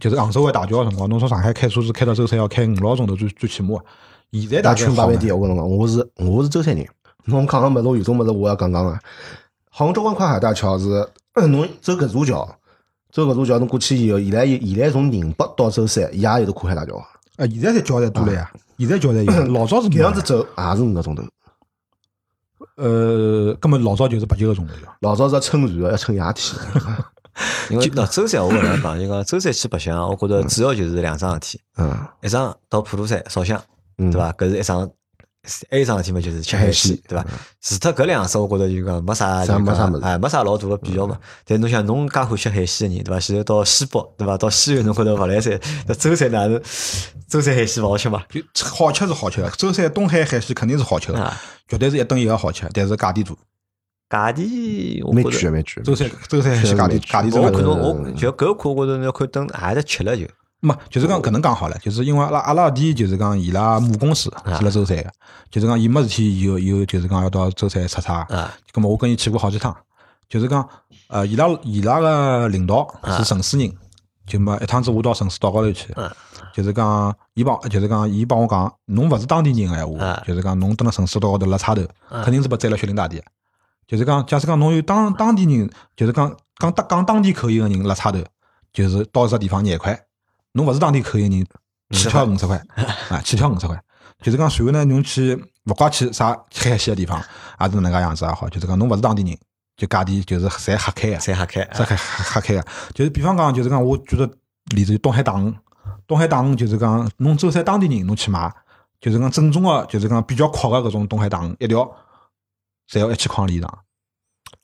就是杭州湾大桥个辰光，侬从上海开车子开到舟山要开五六个钟头最最起码。现在大概八万点，我跟侬讲，我是我是舟山人。侬讲个物事，有种物事我要讲讲个。杭州湾跨海大桥是，侬走搿座桥，走搿座桥，侬过去以后，现在现在从宁波到舟山，伊也有得跨海大桥。啊，现在才交代多了呀，现在交才有，老早是没搿样子走也是五个钟头。呃，根本老早就是八九个钟头呀。老早是要乘船个，要乘夜天。因为喏，舟山我搿能讲，就讲舟山去白相，我觉着主要就是两桩事体，嗯一桩到普陀山烧香，嗯，对伐？搿是一桩。还有一桩事体嘛，就是吃海鲜，对伐？除脱搿两桩，我觉着就讲没啥，就讲没啥哎，没啥老大个必要嘛。但侬想，侬介欢喜吃海鲜个人，对伐？现在到西北，对伐？到西安侬觉着勿来三，那舟山哪能舟山海鲜勿好吃嘛？就好吃是好吃的，舟山东海海鲜肯定是好吃的，啊，绝对是一等一个好吃，但是价钿大。价钿我蛮觉着，贵蛮贵。舟山舟山海鲜价钿价钿真我可能，我就搿课，我觉着要看等还是吃了就。没就是讲搿能讲好了，就是因为阿拉阿拉弟就是讲伊拉母公司是辣舟山个，就是讲伊没事体有有就是讲要到舟山出差，啊。咁么我跟伊去过好几趟，就是讲呃伊拉伊拉个领导是城市人，就么一趟子我到城市岛高头去嗯，就是讲伊帮就是讲伊帮我讲，侬勿是当地人个闲话啊，就是讲侬蹲辣城市岛高头辣差头，肯定是被宰了血淋大地。就是讲，假使讲侬有当当地人，就是讲讲当讲当地口音个人辣差头，就是到一只地方廿块，侬勿是当地口音人，起跳五十块，啊，起跳五十块。就是讲，随后呢，侬去勿怪去啥海鲜个地方，也是搿能介样子也好。就是讲，侬勿是当地人，就价钿就是侪瞎开个，侪瞎开，瞎开瞎开个。就是比方讲，就是讲，我举个例子，东海大鱼，东海大鱼就是讲，侬舟山当地人侬去买，就是讲正宗个，就是讲比较阔个搿种东海大鱼，一条侪要一千块钿以上。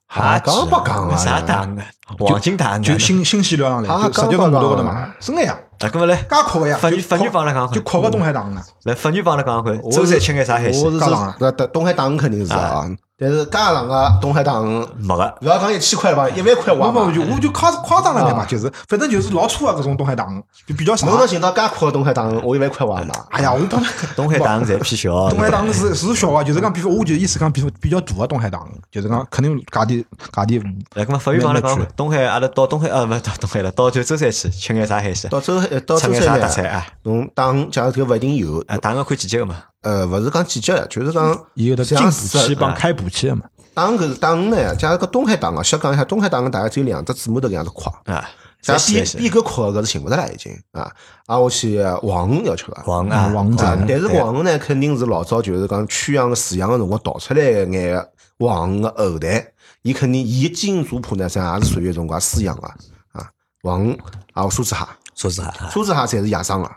哈讲不讲啊？啥档啊？黄金档啊就新新鲜料上来，啊就直接到码头高头刚刚买，真个呀，啊，搿么来，介阔个呀，就法女法女阔帮来讲看就阔个东海大鱼啊。来法女帮来讲看，我舟山吃眼啥海鲜我？是加上啊说，那东海大鱼肯定是啊，但是加上个东海大鱼，没个，勿要讲一千块了吧，一万块我哇我就我就夸夸张了点嘛，啊。就是反正就是老粗个搿种东海大鱼，就比较长侬。能寻到介阔个东海大鱼，我一万块哇嘛？哎呀，我当 东海大鱼侪偏小，东海大鱼是是小个，就是讲比如，我就意思讲比如比较大个东海大鱼，就是讲肯定价钿价钿来，搿么法院帮来讲东海阿拉到东海啊，勿到东海了，到就舟山去吃眼啥海鲜？到舟海到吃眼啥舟山呢，特产啊？侬当假如搿勿一定有，啊，打个看季节个嘛，呃，勿是讲季节的，就是讲伊有的进像补期是帮开补期个嘛。打搿是打鱼呢，假如搿东海打鱼，先讲一下，东海打鱼大概只有两只字母头搿样子宽，啊，像比比搿宽搿是寻勿着了已经啊。啊，我去黄鱼要吃个。黄啊，黄子啊，但是黄鱼呢，肯定是老早就是讲圈养个饲养个辰光逃出来个眼黄鱼个后代，伊肯定伊基因族谱呢，实际上也是属于一种介饲养个啊，黄鱼啊，梭子蟹，梭子蟹，梭子蟹侪是野生个，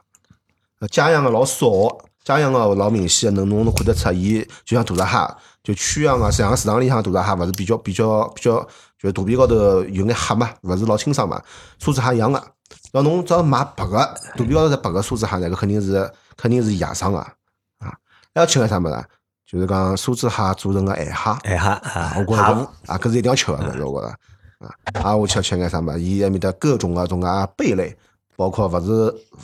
呃家养个老少，家养个老明显个，能侬能看得出，伊就像大闸蟹，就圈养个，像市场里向大闸蟹，勿是比较比较比较，就是肚皮高头有眼黑嘛，勿是老清爽嘛，梭子蟹一样个。要侬只要买白个，肚皮高头是白个梭子蟹呢，搿肯定是肯定是野生个啊。还要吃眼啥物事啊？就是讲梭子蟹做成个海蟹，哎哈啊，我觉蟹着啊，搿是一定要吃个，我觉着啊。啊，我吃吃眼啥物事？伊埃面搭各种个种啊贝类，包括勿是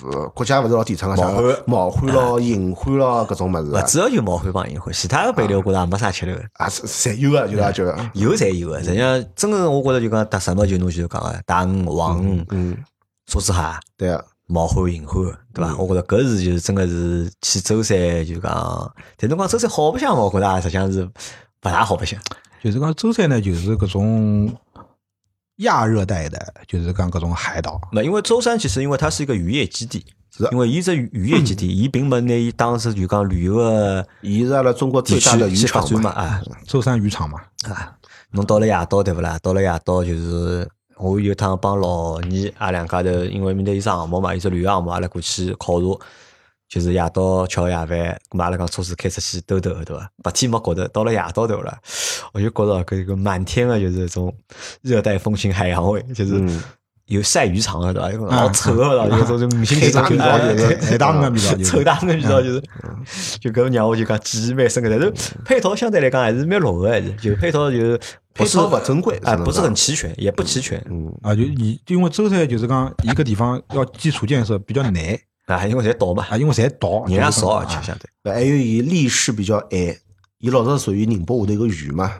呃国家勿是老提倡个啥毛蚶毛蚶咯、银蚶咯搿种物事勿主要就毛蚶帮银蚶，其他个贝类我觉着也没啥吃头个。啊，是侪有个，就是就有侪有个，实际上真个我觉着就讲特色么，就侬前头讲个大鱼、黄鱼、嗯，梭子蟹、对个。毛蚶、银蚶，对伐？我觉着搿是就是真个是去舟山就讲，但侬讲舟山好白相嘛，我觉着也实际上是勿大好白相。就是讲舟山呢，就是搿种亚热带的，就是讲搿种海岛。那，因为舟山其实因为它是一个渔业基地，是因为伊是渔业基地，伊并没拿伊当成就讲旅游个伊是阿拉中国地最大的渔场嘛，啊舟山渔场嘛，啊，侬到了夜到对勿啦？到了夜到就是我有趟帮老二阿两家头，因为面搭有只项目嘛，有只旅游项目，阿拉过去考察。就是夜到吃个夜饭，咁嘛阿拉讲车子开出去兜兜，对伐？白天没觉得，到了夜到对勿啦？我就觉着搿个满天个就是种热带风情海洋味，就是嗯。有晒鱼场的对伐？有老臭的 了，有种就五星级种味道就是黑大的味道就是臭大的味道就是，就搿让我就讲记忆蛮深刻。但是配套相对来讲还是蛮落后的，还是就配套就是不是不不珍贵啊，不是很齐全，也不齐全。嗯。啊，就你因为舟山就是讲一个地方要基础建设比较难啊，因为侪倒嘛，啊，因为侪倒，人家就是讲少，而且相对还有伊历史比较晚，伊老早属于宁波下头一个县嘛。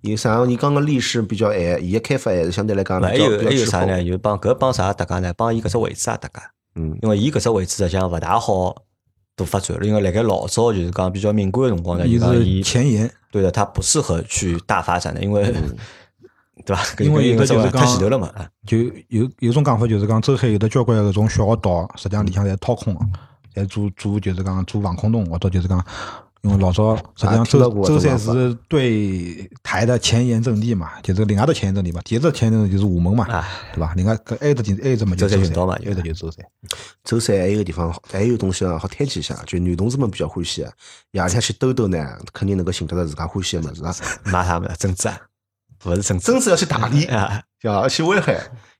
伊啥？伊刚刚历史比较晚，伊个开发还是相对来讲还比较还有啥呢？就帮搿帮啥搭界呢？帮伊搿只位置也搭界。嗯，因为伊搿只位置实际上勿大好多发展了，因为辣盖老早就是讲比较敏感个辰光呢，就伊是讲伊前沿，对的，它不适合去大发展的，因为对吧？因为有的就是太讲前头了嘛，啊就有有种讲法就是讲舟山有的交关搿种小个岛，实际上里向侪掏空个，侪做做就是讲做防空洞，或者就是讲。因为老早实际上舟啊听到过舟山是对台的前沿阵地嘛，就是另外的前沿阵地嘛，第一只前沿阵地就是厦门嘛，啊，对吧？另外搿还有一只还有一只嘛就舟山嘛就还有只就是舟山。舟山还有个地方，还有东西啊，好推荐一下，就女同志们比较欢喜的，夜里向去兜兜呢，肯定能够寻得到自家欢喜的物事啊。买啥么子针子啊？勿是针子真是要去大理，啊，对伐？要去威海，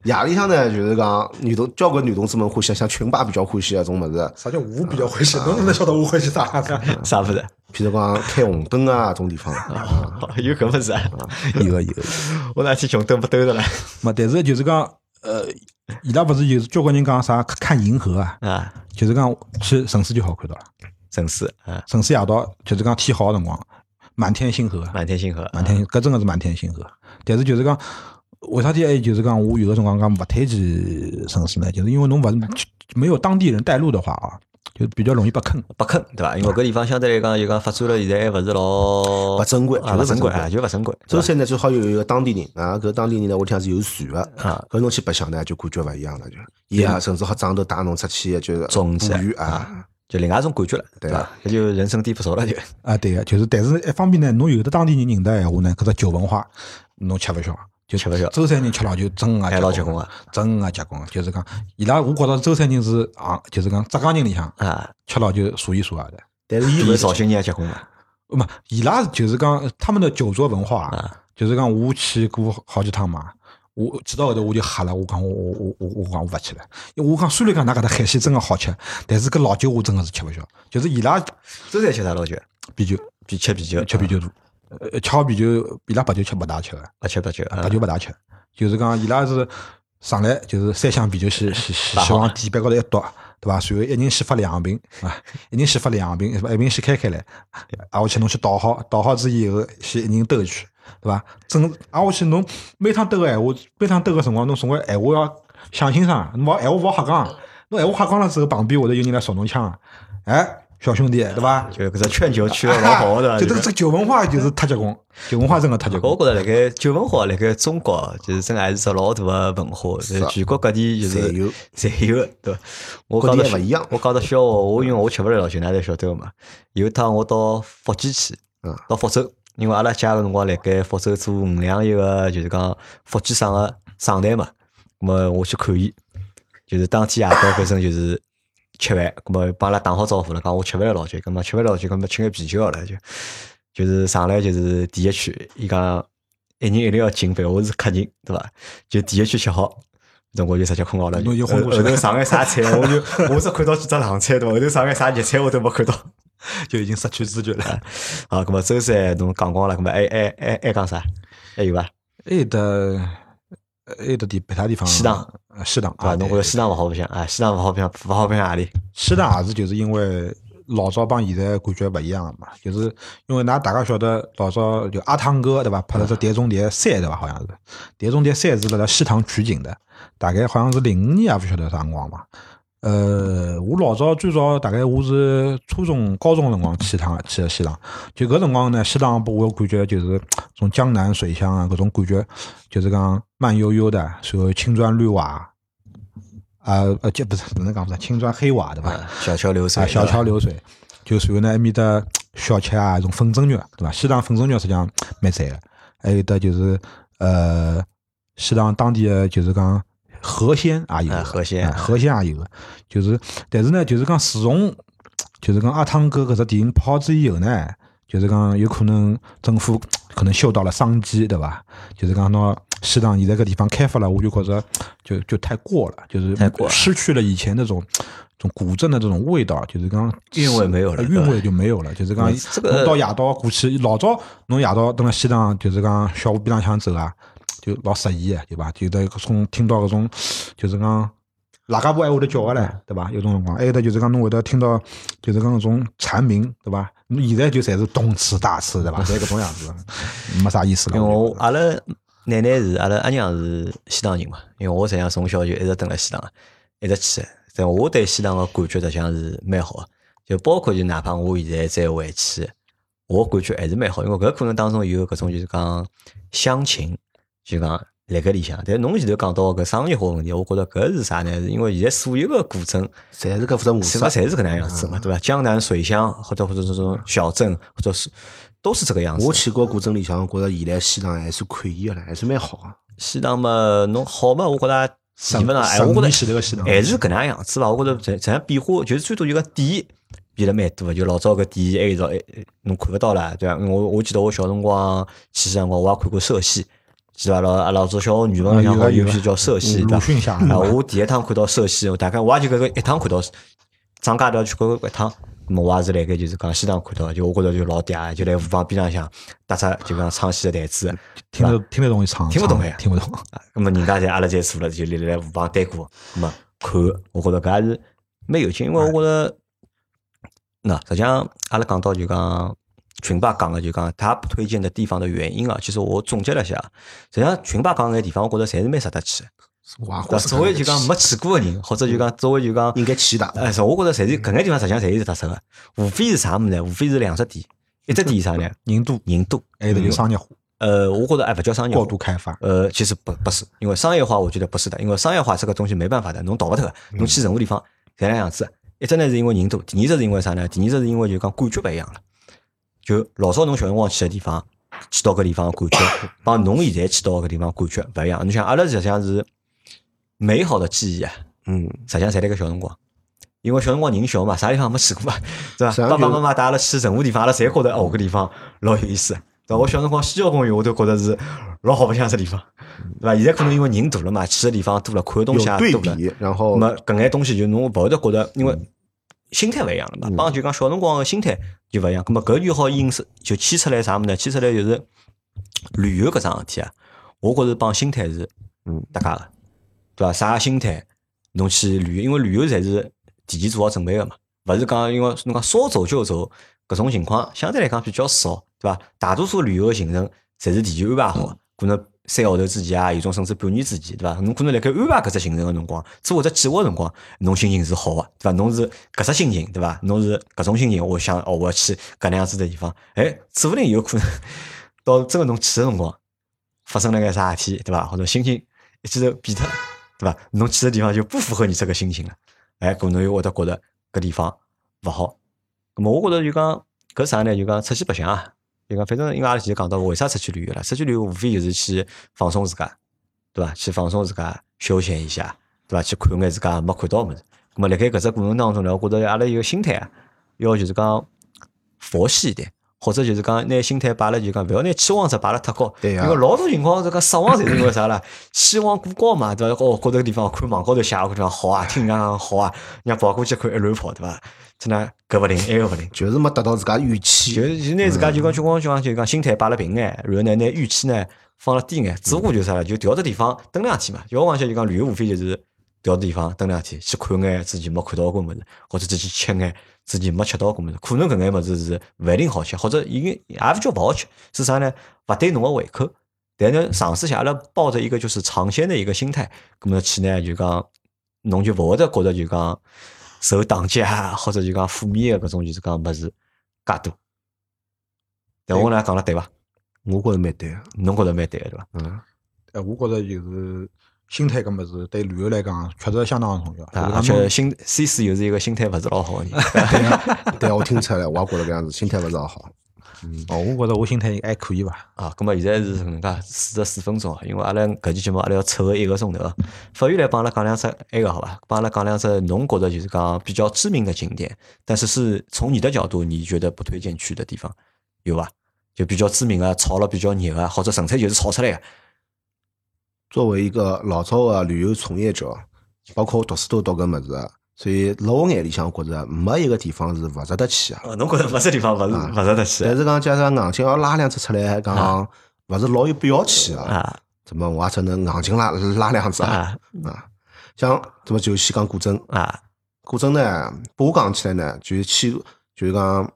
夜里向呢，就是讲女同交关女同志们欢喜，像群霸比较欢喜啊种物事，啥叫我比较欢喜？侬哪能晓得我欢喜啥？啥物事？譬如讲开红灯啊，种地方。有搿物事啊？有个有个。我那天穷兜不兜着了嘛，但是就是讲，呃，伊拉勿是有交关人讲啥看银河啊，啊，就是讲去城市就好看到了。城市啊，城市夜到就是讲天好个辰光，满天星河，满天星河，满天搿真个是满天星河。但是就是讲，为啥体还就是讲我有个辰光讲勿推荐城市呢？就是因为侬勿是没有当地人带路的话啊，就比较容易被坑。被坑对伐？因为搿地方相对来讲，就讲发展了，现在还勿是老勿正规啊，就是正规勿正规啊，就勿正规。舟山呢，最好有一个当地人啊，搿当地人呢，屋里向是有船个啊，搿侬去白相呢，就感觉勿一样了，就伊啊，甚至好早头带侬出去，就是捕种鱼啊，就另外一种感觉了，对伐？搿就人生地不熟了，就。啊，对个，就是，但是一方面呢，侬有的当地人认得闲话呢，搿只酒文化侬吃勿消，就吃勿消。舟山人吃了就真个还老结棍啊，真个结棍，就是讲伊拉，我觉着舟山人是啊，就是讲浙江人里向啊，吃了就数一数二的。但是伊勿是比绍兴人也结棍嘛，嘛，伊拉就是讲他们的酒桌文化，啊。就是讲我去过好几趟嘛，我去到后头我就吓了，我讲我我我我我讲我勿去了，因为我讲虽然讲㑚搿搭海鲜真个好吃，但是搿老酒我真个是吃勿消，就是伊拉都在吃啥老酒？啤酒比吃啤酒，吃啤酒多，呃，吃好啤酒，伊拉白酒吃勿大吃个，勿，吃白酒，啊白酒勿大吃，就是讲伊拉是上来就是三箱啤酒先先先先往地板高头一倒，对伐？随后一人先发两瓶啊，一人先发两瓶，一瓶先开开来，啊，我请侬去倒好，倒好之以后先一人兜一圈，对伐？整挨下去侬每趟兜个闲话，每趟兜个辰光侬总归闲话要想清爽，侬勿闲话勿好瞎讲，侬闲话瞎讲了之后，旁边会得有人来扫侬枪，哎，小兄弟，对伐？就搿只劝酒去了老好的，就这个这个酒文化就是太结棍，酒文化真个太结棍我。觉着辣盖酒文化辣盖中国，就是真还是只老大个文化，就是全国各地就是侪有侪有，对伐？我各讲到地也勿一样我讲到笑话，我因为我吃勿来老酒，㑚侪晓得个嘛。有一趟我到福建去嗯，到福州，因为阿拉家个辰光辣盖福州做五粮液个就是讲福建省个省台嘛，咁么我去看伊，就是当天夜到反正就是吃饭，咁么帮阿拉打好招呼了，讲我吃勿了老酒，咁么吃勿了老酒，咁么请眼啤酒好了就。就是上来就是第一圈，伊讲一人一定要敬杯，我是客人，对伐？就第一圈吃好，那我就直接困觉了。后昏过去了后头上眼啥菜，我就我只看到几只冷菜，对伐？后头上眼啥热菜我都没看到。就已经失去知觉了。好，咁么周三侬讲光了，咁么还还还还讲啥？还有伐？还有的，还有的地别他地方，西塘呃，西塘？啊，对侬觉着西塘勿好白相啊？西塘勿好白相，勿好白相何里？西塘也是就是因为老早帮现在感觉勿一样了嘛，就是因为㑚大家晓得老早就阿汤哥对伐？拍了只《碟中谍三》对伐？好像是《碟中谍三》是辣辣西塘取景的，大概好像是零五年也勿晓得啥辰光嘛。呃，我老早最早大概我是初中、高中的辰光去一趟去的西塘，就搿辰光呢，西塘拨我感觉就是种江南水乡啊，搿种感觉就是讲慢悠悠的，然后青砖绿瓦，啊呃，就不是哪能讲法子，青砖黑瓦对伐？啊小桥流水，啊，小桥流水，就随后呢，埃面搭小吃啊，种粉蒸肉，对伐？西塘粉蒸肉实际上蛮赞个，还有得就是呃，西塘当地的就是讲河鲜也有啊的，河鲜啊河鲜也有个，就是但是呢，就是讲自从就是讲阿汤哥搿只电影拍好之以后呢，就是讲有可能政府 可能嗅到了商机，对伐？就是讲拿西塘现在搿地方开发了，我就觉着 就就太过了，就是太过了失去了以前那种。种古镇的这种味道，就是讲韵味没有了呃韵味就没有了。就是讲嗯，这个侬到夜到过去，老早侬夜到蹲辣西塘，就是讲小河边浪向走啊，就老适意的，对伐？就得搿种听到搿种，就是讲喇叭布还会得叫个唻，对伐？有种辰光，还有得就是讲侬会得听到，就是讲搿种蝉鸣，对伐？侬现在就侪是动词大词，对伐？侪搿种样子，没啥意思了。因为我阿拉奶奶是阿拉阿娘是西塘人嘛，因为我实际上从小就一直蹲辣西塘，一直去。但我对西塘个感觉实际上是蛮好个，就包括就哪怕我现在再回去，我感觉还是蛮好，因为搿可能当中有搿种就是讲乡情，就讲辣搿里向。但侬前头讲到搿商业化问题，我觉着搿是啥呢？是因为现在所有个古镇。侪是搿副模式是伐？。侪是搿能样子嘛，对伐？江南水乡或者或者这种小镇，或者是都是这个样子我。去过古镇里向，我觉着现在西塘还算可以个唻，还是蛮好个。西塘嘛，侬好嘛，我觉着基本上，哎，我觉着还是搿能样子伐？我觉着这这样变化，就是最多就个店变了蛮多个，就老早个店还有一种，哎，哎侬看勿到了，对伐？我我记得我小辰光去西辰光，我也看过社戏，记得伐？老阿拉老早小学语文里向好像有篇叫社戏，对伐鲁迅下啊，我第一趟看到社戏，我大概我也就搿个一趟看到，张家头去看过一趟。我也是辣盖就是讲西塘看到，就我觉着就老嗲，就辣河浜边浪向搭只就讲唱戏的台子，听得听得懂一唱，听不懂呀听不懂。那，么人家在阿拉在做了，就立辣河旁对过，咁么看，我觉着搿也是蛮有劲，因为我觉着，那实际上阿拉讲到就讲群爸讲个就讲他不推荐的地方的原因啊，其实我总结了一下，实际上群爸讲个地方，我觉着侪是蛮值得去的。哇，对吧作为就讲没去过个人，或者就讲作为就讲应该去的。哎，是，我觉着侪是搿眼地方实际上侪有特色个，无非是啥物事呢？无非是两只点，一只点是啥呢？人多，人多，还有得就商业化、呃，我觉得哎勿叫商业化过度开发。呃，其实不不是，因为商业化我觉得不是的，因为商业化这个东西没办法的，侬逃勿脱个，侬去任何地方侪那样子。一只呢是因为人多，第二只是因为啥呢？第二只是因为就讲感觉勿一样了。就老早侬小辰光去个地方，去到搿地方感觉，帮侬现在去到搿地方感觉勿一样。侬想阿拉实际上是美好的记忆啊，嗯，实际上侪辣盖小辰光。因为小辰光人小嘛，啥地方没去过嘛，对伐？实际上就爸爸妈妈带阿拉去任何地方，阿拉侪觉得哦，搿地方老有意思。对伐？我小辰光西郊公园我都觉得是老好白相只地方，对伐？现在可能因为人多了嘛，去的地方多了，看的东西也多了。比，然后那么搿眼东西就侬勿会得觉得，因为心态勿一样了嘛，嗯帮就讲小辰光个心态就勿一样。咁么搿就好引申就牵出来啥物事呢？牵出来就是旅游搿桩事体啊，我觉着帮心态是嗯搭界个，对伐？啥心态侬去旅游，因为旅游侪是提前做好准备个嘛，勿是讲因为侬讲说走就走搿种情况相对来讲比较少，对伐？大多数旅游个行程侪是提前安排好的，可能三个号头之前啊，有种甚至半年之前，对伐？侬可能辣盖安排搿只行程个辰光，做搿只计划个辰光，侬心情是好个，对伐？侬是搿只心情，对伐？侬是搿种心情，我想哦，我要去搿能样子的地方，哎，说不定有可能到真个侬去个辰光，发生了眼啥事体，对伐？或者心情一记头变脱，对伐？侬去的地方就不符合你这个心情了，哎，可能又会得觉得搿地方勿好。咁么我觉着就讲搿啥呢？就讲出去白相啊，对讲反正因为阿拉前头讲到为啥出去旅游了，出去旅游无非就是去放松自家，对伐？去放松自家，休闲一下，对伐？去看眼自家没看到物事。咁么辣盖搿只过程当中呢，我觉着阿拉一个心态啊，要就是讲佛系一点。或者就是讲，拿心态摆了，就讲勿要拿期望值摆了太高，对呀因为老多情况这个失望，侪是因为啥啦？期望过高嘛，对伐？哦，觉得个地方看网高头写个地方好啊，听人家讲好啊，人家跑过去看一乱跑，对伐？真的搿勿灵，埃个勿灵。就是没达到自家预期。就就拿自家就讲就光就讲就讲心态摆了平眼，然后呢拿预期呢放了低眼，只不过就是啥了，就调只地方蹲两天嘛。就我讲起就讲旅游无非就是调地方蹲两天，去看眼自己没看到过物事，或者自己吃眼自己没吃到过物事。可能搿眼物事是勿一定好吃，或者已经也勿叫勿好吃，是啥呢？勿对侬个胃口。但呢，尝试下阿拉抱着一个就是尝鲜的一个心态，咁么去呢就讲，侬就勿会得觉着就讲受打击啊，或者就讲负面的搿种就是讲物事介多。但我呢讲了对伐？我觉着蛮对个。侬觉着蛮对个对伐？嗯，哎，我觉着就是心态搿物事对旅游来讲确实相当重要。啊，而且心 C 四又是一个心态勿是老好个人。对，我听出来了，我也觉着搿样子，心态勿是老好。嗯哦，我觉着我心态还可以伐。啊，咁么现在是搿能介四十四分钟啊，因为阿拉搿期节目阿拉要凑个一个钟头啊。法院来帮阿拉讲两只埃个好伐？帮阿拉讲两只侬觉着就是讲比较知名的景点，但是是从你的角度你觉得不推荐去的地方，有伐？就比较知名啊，炒了比较热啊，或者纯粹就是炒出来个，作为一个老早的旅游从业者，包括我读书都读搿物事的，所以辣我眼里向，我觉着没一个地方是勿值得去的。哦，侬觉着勿是地方勿是值得去但是讲假设硬劲要拉两只出来，还讲勿是老有必要去的，啊怎么我也只能硬劲拉 拉两只啊啊啊！像怎么就先讲古镇，啊古镇呢，拨我讲起来呢，就是去就是讲。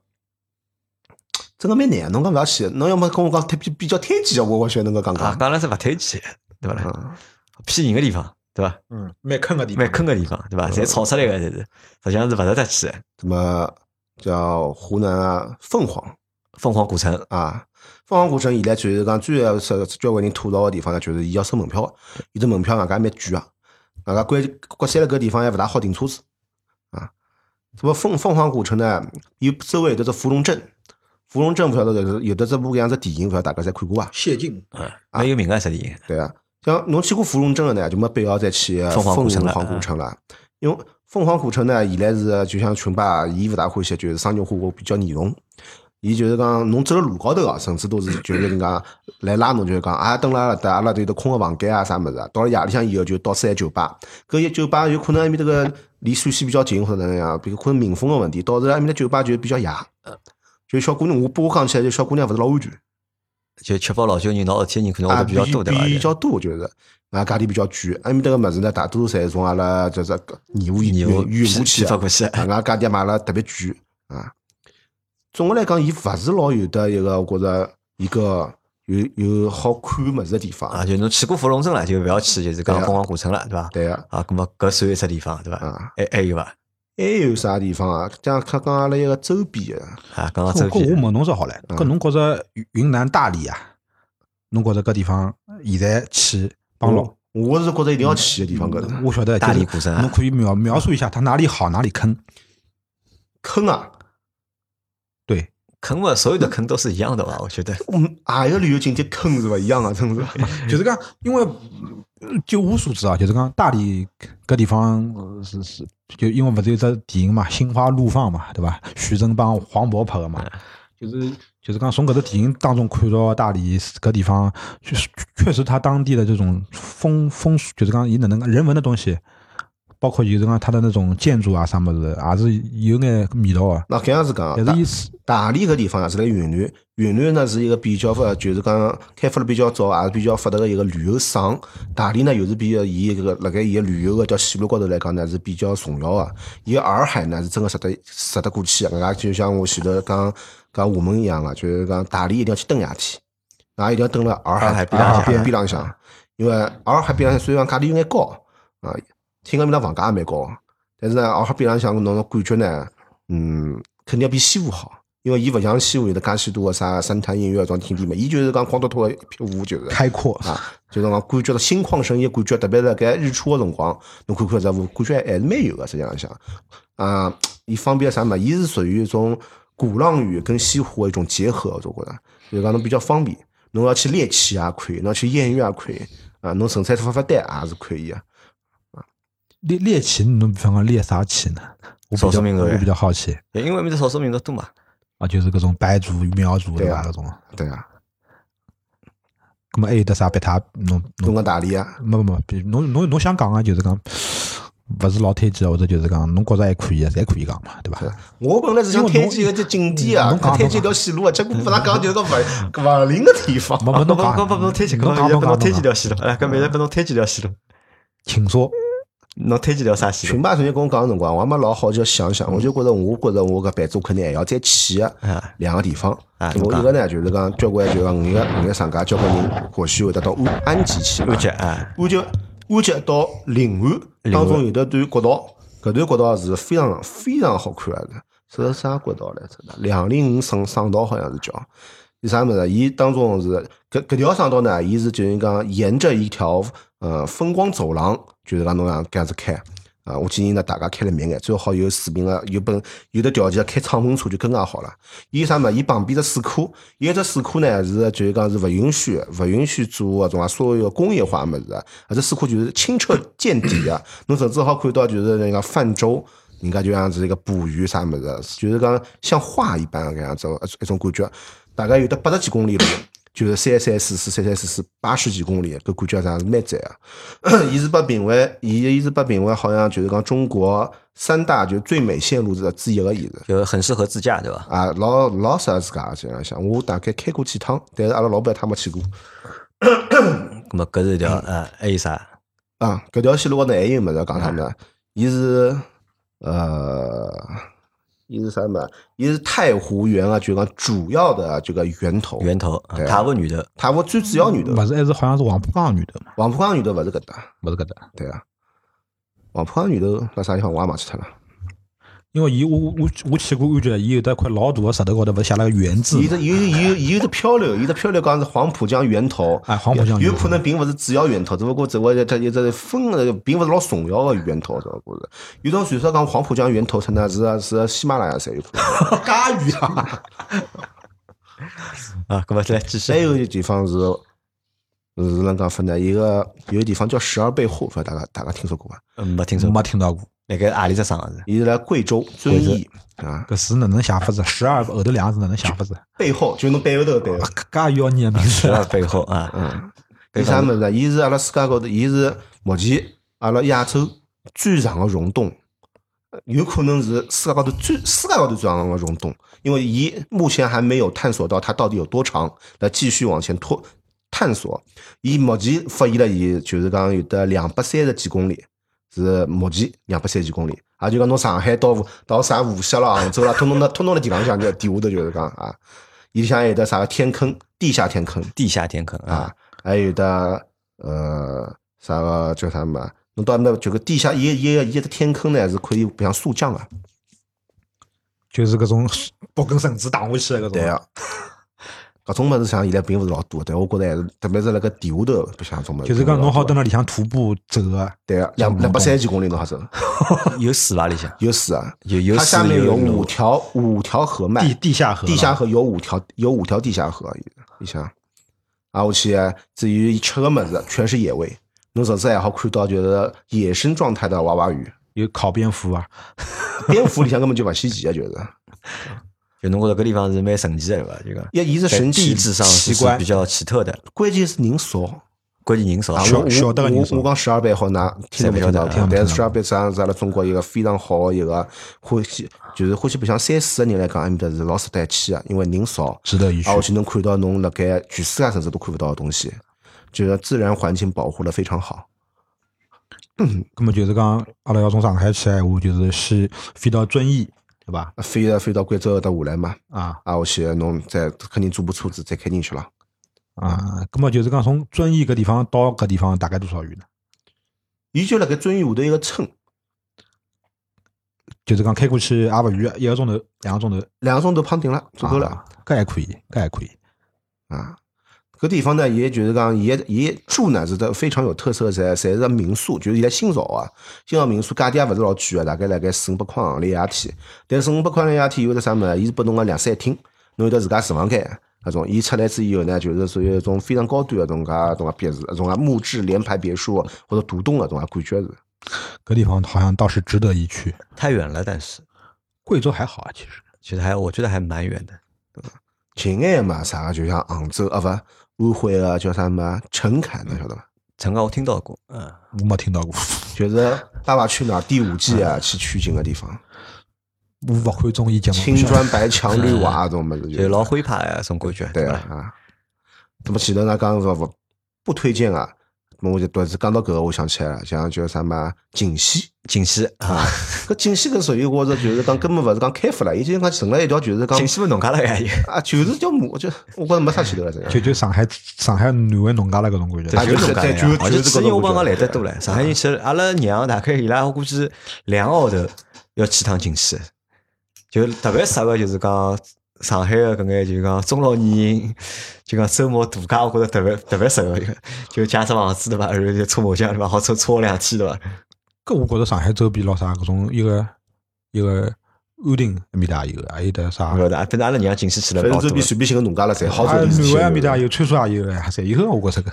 真个蛮难，侬讲勿要去，侬要么跟我讲推比比较推荐的，我我选侬个讲啊！讲。讲了是勿推荐，对伐？啦？嗯，骗人个地方，对伐？嗯，蛮坑个地方，蛮坑个地方，对伐？侪炒出来个，侪是，实际上是勿值得去的。怎么叫湖南啊凤凰凤凰古城啊？凤凰古城现在就是讲最要是交关人吐槽个地方呢，就是伊要收门票的，伊这门票外加蛮贵啊，外加关关山了搿地方还勿大好停车子啊。什么凤凤凰古城呢？伊周围有得只芙蓉镇，芙蓉镇勿晓得有有的这部搿样子电影，勿晓得大家侪看过伐？谢晋，啊，蛮有名个电影。对啊，像侬去过芙蓉镇个呢，就没必要再去凤凰古城了。因为凤凰古城呢，现在是就像群吧，伊勿大欢喜，就是商业化比较严重。伊就是讲，侬走了路高头啊，甚至都是就是人家来拉侬，就是讲啊，等了搭阿拉有得空个房间啊，啥物事啊。到了夜里向以后，就到三酒吧。搿一酒吧有可能埃面搭个离陕西比较近，或者哪能样，比如可能民风个问题，导致埃面搭酒吧就比较野。就小姑娘，我拨我讲起来，就小姑娘勿是老安全。就确保老酒人闹事体的人可能会比较多，对伐？比较多就是，啊，价钿比较贵。埃面搭个物事呢，大多数侪是从阿拉就是义乌义乌义乌去发过去啊，俺价钿买了特别贵啊。总的来讲，伊勿是老有的一个，我觉着一个有有好看物事的地方啊，。就侬去过芙蓉镇了，就勿要去，就是讲凤凰古城了，对伐？对个啊，咁么搿算一只地方，对伐？啊，还还有伐？还有啥地方啊？讲讲讲阿拉一个周边的，啊，刚刚周搿我边。问侬只好唻，搿侬觉着云南大理啊，侬觉着搿地方现在去帮老我我是觉着一定要去的地方，搿是我晓得大理就是古镇啊。侬可以描描述一下它哪里好，哪里坑？坑啊！对，坑嘛，所有的坑都是一样的吧？我觉得嗯，哪一个旅游景点坑是勿一样啊？真是。就是讲，因为呃就我所知啊，就是讲大理搿地方呃是是，就因为勿是有只电影嘛，《心花怒放》嘛，对伐？徐峥帮黄渤拍个嘛，就是就是讲从搿只电影当中看到大理搿地方，就是确实它当地的这种风风俗，就是讲伊哪能人文的东西，包括就是讲它的那种建筑啊啥物事，也是有眼味道啊。那搿样子讲啊，但是意思大理搿地方啊是辣云南，云南呢是一个比较发，就是讲开发了比较早，也是比较发达的一个旅游省。大理呢又是比较伊搿个辣盖伊个旅游个叫线路高头来讲呢是比较重要个。伊个洱海呢是真个值得值得过去个，搿就像我前头讲讲厦门一样个，就是讲大理一定要去登夜天，那一定要登了洱洱海海边浪向边边浪向，因为洱海边浪向虽然讲价钿有眼高啊，听讲面搭房价也蛮高，但是呢洱海边浪向侬个感觉呢，嗯，肯定要比西湖好。因为伊勿像西湖有得介许多个啥山潭映月种景点嘛，伊就是讲光秃秃的一片湖，就是开阔，啊，就是讲感觉到心旷神怡的感觉，特别是辣盖日出个辰光，侬看看这湖，感觉还是蛮有个。实际浪向啊，伊方便啥嘛？伊是属于一种鼓浪屿跟西湖个一种结合，我觉着，就是讲侬比较方便。侬要去猎奇也可以，侬要去艳遇也可以啊，侬纯粹发发呆也是可以的。猎猎奇，侬比方讲猎啥奇呢？我比较民族我比较好奇因为面的少数民族多嘛。啊，就是各种白族、苗族对对啊伐？搿种，对啊，葛么还有得啥别他侬侬侬讲大理啊，没没没，侬侬侬想讲个就是讲，勿是老推荐，或者就是讲侬觉着还可以，侪可以讲嘛，对伐？我本来是想推荐一个景点啊侬，讲推荐一条线路啊，结果不让讲就是个勿勿灵个地方。没没 侬讲，帮帮帮侬推荐，侬讲侬帮侬推讲荐条线路，来，搿每日帮侬推荐条线路，请说。侬推荐条啥线路？群吧同学跟我讲个辰光，我还没老好就想想，我就觉着，我觉着我搿辈子我肯定还要再去个啊两个地方。啊我一个呢就是讲交关就讲五个五个商家，交关人或许会得到安安吉去嘛安吉啊，安吉安吉到临安当中有得段国道，搿段国道是非常非常好看个，是啥国道来着的？两零五省省道好像是叫。是啥物事？伊当中是搿搿条省道呢，伊是就是讲沿着一条呃风光走廊，就是讲侬讲搿样子开。啊，我建议呢，大家开了慢眼，最好有水平个，有本有的条件开敞篷车就更加好了。伊啥嘛？伊旁边只水库，伊只水库呢是就是讲是勿允许勿允许做搿种啊所有工业化物事的，搿只水库就是清澈见底啊。侬甚至好看到就是那个泛舟，人家就像是一个捕鱼啥物事，就是讲像画一般搿样子一种感觉。大概有的八十几公里路，就是三三四四三三四四八十几公里，搿感觉上是蛮窄啊。伊是被评为，伊伊是被评为好像就是讲中国三大就最美线路的之一个，伊是。就很适合自驾，对伐？啊，老老适合自家这样想。我大概开过几趟，但是阿拉老板他没去过。咁么搿是一条呃，还有啥？啊，搿条线路高头还有物事讲他们，伊是呃，伊是啥嘛？伊是太湖源啊，就讲主要的这个源头。源头，啊对太湖源头，太湖最主要女头，勿是还是好像是黄浦江女头嘛，黄浦江女头勿是搿搭，勿是搿搭。对啊。黄浦江女头那啥地方我也忘记脱了。因为伊我我我去过安徽，伊有得块老大个石头高头，勿是写了个源字嘛伊的有有有的漂流，有的漂流讲是黄浦江源头，哎黄浦江源头有可能并勿是主要源头，只不过只不过它有只分的，并勿是老重要的源头，只勿过是。有种传说讲黄浦江源头出呢是是喜马拉雅山有可能。介远啊！啊，搿么再来继续还。有一个地方是是啷讲法呢？一个有个地方叫十二背后，不知道大家大家听说过伐？嗯没听说过，没听到过，那个阿里只省是？伊是辣贵州遵义啊，搿字哪能写法子？十二个后头两个字哪能写法子？背后就侬背后头的背后。介要念名字十二背后啊，嗯，第三么子？伊是阿拉世界高头，伊是目前阿拉亚洲最长个溶洞，有可能是世界高头最世界高头最长的溶洞，因为伊目前还没有探索到它到底有多长，来继续往前拖探索。伊目前发现了伊就是讲有的两百三十几公里，是目前两百三十几公里。也就讲侬上海到到啥无锡了、杭州了，通通的通通的地方向就地下头就是讲啊，伊里向有的啥个天坑，地下天坑。地下天坑啊，啊，还有的呃啥个叫啥嘛？侬到那这个地下一一一个天坑呢，是可以像速降啊。就是搿种 拨根绳子打下去的搿种。对啊，搿种物事像现在并勿是老多，但我觉得还是特别是那个地下头，不像种物事。就是讲侬好蹲辣里向徒步走个，对啊，两两百三十几公里侬好走，有水伐里向？有水啊，有有它下面有有五条五条河脉，地地下河，地下河有五条，有五条地下河，里想，啊，我去，至于吃个么子，全是野味。侬甚至还好看到就是野生状态的娃娃鱼，有烤蝙蝠啊，蝙蝠里向根本就勿稀奇啊，就是。就侬觉着搿地方是蛮神奇的，对伐？就讲也伊是在神奇地质上是比较奇特的，关键是人少。关键人少啊，。晓我晓得个人少我我讲十二倍好拿听都没听到听，但是十二倍实际上是阿拉中国一个非常好的一个欢喜，就是欢喜白相三四个人来讲，埃面搭是老值得一去个，因为人少，值得一去啊，。而且能看到侬辣盖全世界甚至都看勿到的东西，就是自然环境保护的非常好。咁么就是讲，阿拉要从上海去闲话，就是先飞到遵义，对伐？飞啊飞到贵州搭下来嘛，啊啊，我去侬再肯定租部车子再开进去了。啊，咁么就是讲从遵义搿地方到搿地方大概多少远呢？伊就辣盖遵义下头一个村，就是讲开过去也勿远，一个钟头、两个钟头，两个钟头胖顶了，足够了。啊，搿还可以，搿还可以。啊，搿地方呢，也就是讲，伊伊住呢是得非常有特色的，侪侪是民宿，就是现在新造啊，新造民宿价钿也勿是老贵个，大概辣盖四五百块行钿一夜天。但四五百块钿一夜天有得啥物事？伊是拨侬个两室一厅，侬有得自家厨房间。搿种，伊出来之以后呢，就是属于一种非常高端的种介种介别墅，种介木质联排别墅或者独栋的种介感觉是。搿地方好像倒是值得一去。太远了，但是贵州还好啊，其实。其实还我觉得还蛮远的。近眼嘛，啥个就像杭州啊，勿安徽个叫啥么？陈凯，侬晓得伐？陈凯我听到过，嗯，我没听到过，就是《爸爸去哪儿》第五季啊，去取景的地方，我勿看综艺节目。青砖白墙绿瓦搿种么子，就老灰派啊种感觉，对啊啊。那么前头呢？讲勿勿不推荐啊，我就突然讲到搿个，我想起来了，像叫啥么锦溪。锦溪啊，搿锦溪搿属于我这就是讲根本勿是讲开发了，伊就讲成了一条就是讲锦溪不农家乐呀，啊，就是叫马，就我觉着没啥前头了，这就就上海上海南湾农家乐搿种感觉。啊就是农家乐而且就是搿种去年我帮感觉。讲来得多了，上海人去，阿拉娘大概伊拉我估计两个号头要去趟锦溪，就特别适合就是讲上海的搿眼就是讲中老年人，就讲周末度假，我觉着特别特别适合，就借只房子对伐？然后就搓麻将对伐？好搓搓两天对伐？搿我觉着上海周边咾啥搿种一个一个安定埃面搭也有，还有得啥勿？晓得，反正阿拉娘锦溪去了反。正周边随便寻个农家乐侪好啊，做南事体湾埃面搭有，川沙也有，还侪有，我觉着搿。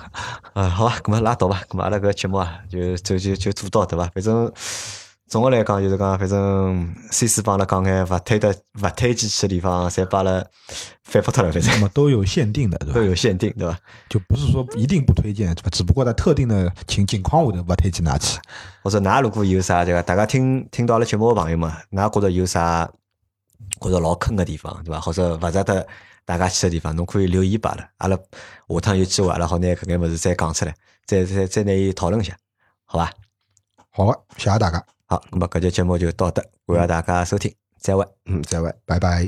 啊，好吧，搿么拉倒吧，搿么阿拉搿节目啊，就就就就做到对伐？反正总的来讲就是讲，反正 C 四帮阿拉讲眼勿推的勿推荐去的地方，侪把阿拉反复脱了，反正那么都有限定的，对都？有限定，对吧？就不是说一定不推荐，对吧？只不过在特定的情情况下头不推荐拿去。或者㑚如果有啥这个，大家听听到阿拉节目个朋友们，㑚觉着有啥觉着老坑个地方，对伐？或者勿值得大家去个地方，侬可以留言拨阿拉，阿拉下趟有机会阿拉好拿搿眼物事再讲出来，再再再拿伊讨论一下，好伐？好的，谢谢大家，好，那么搿节节目就到这，感谢大家收听，再会。嗯，再会。拜拜。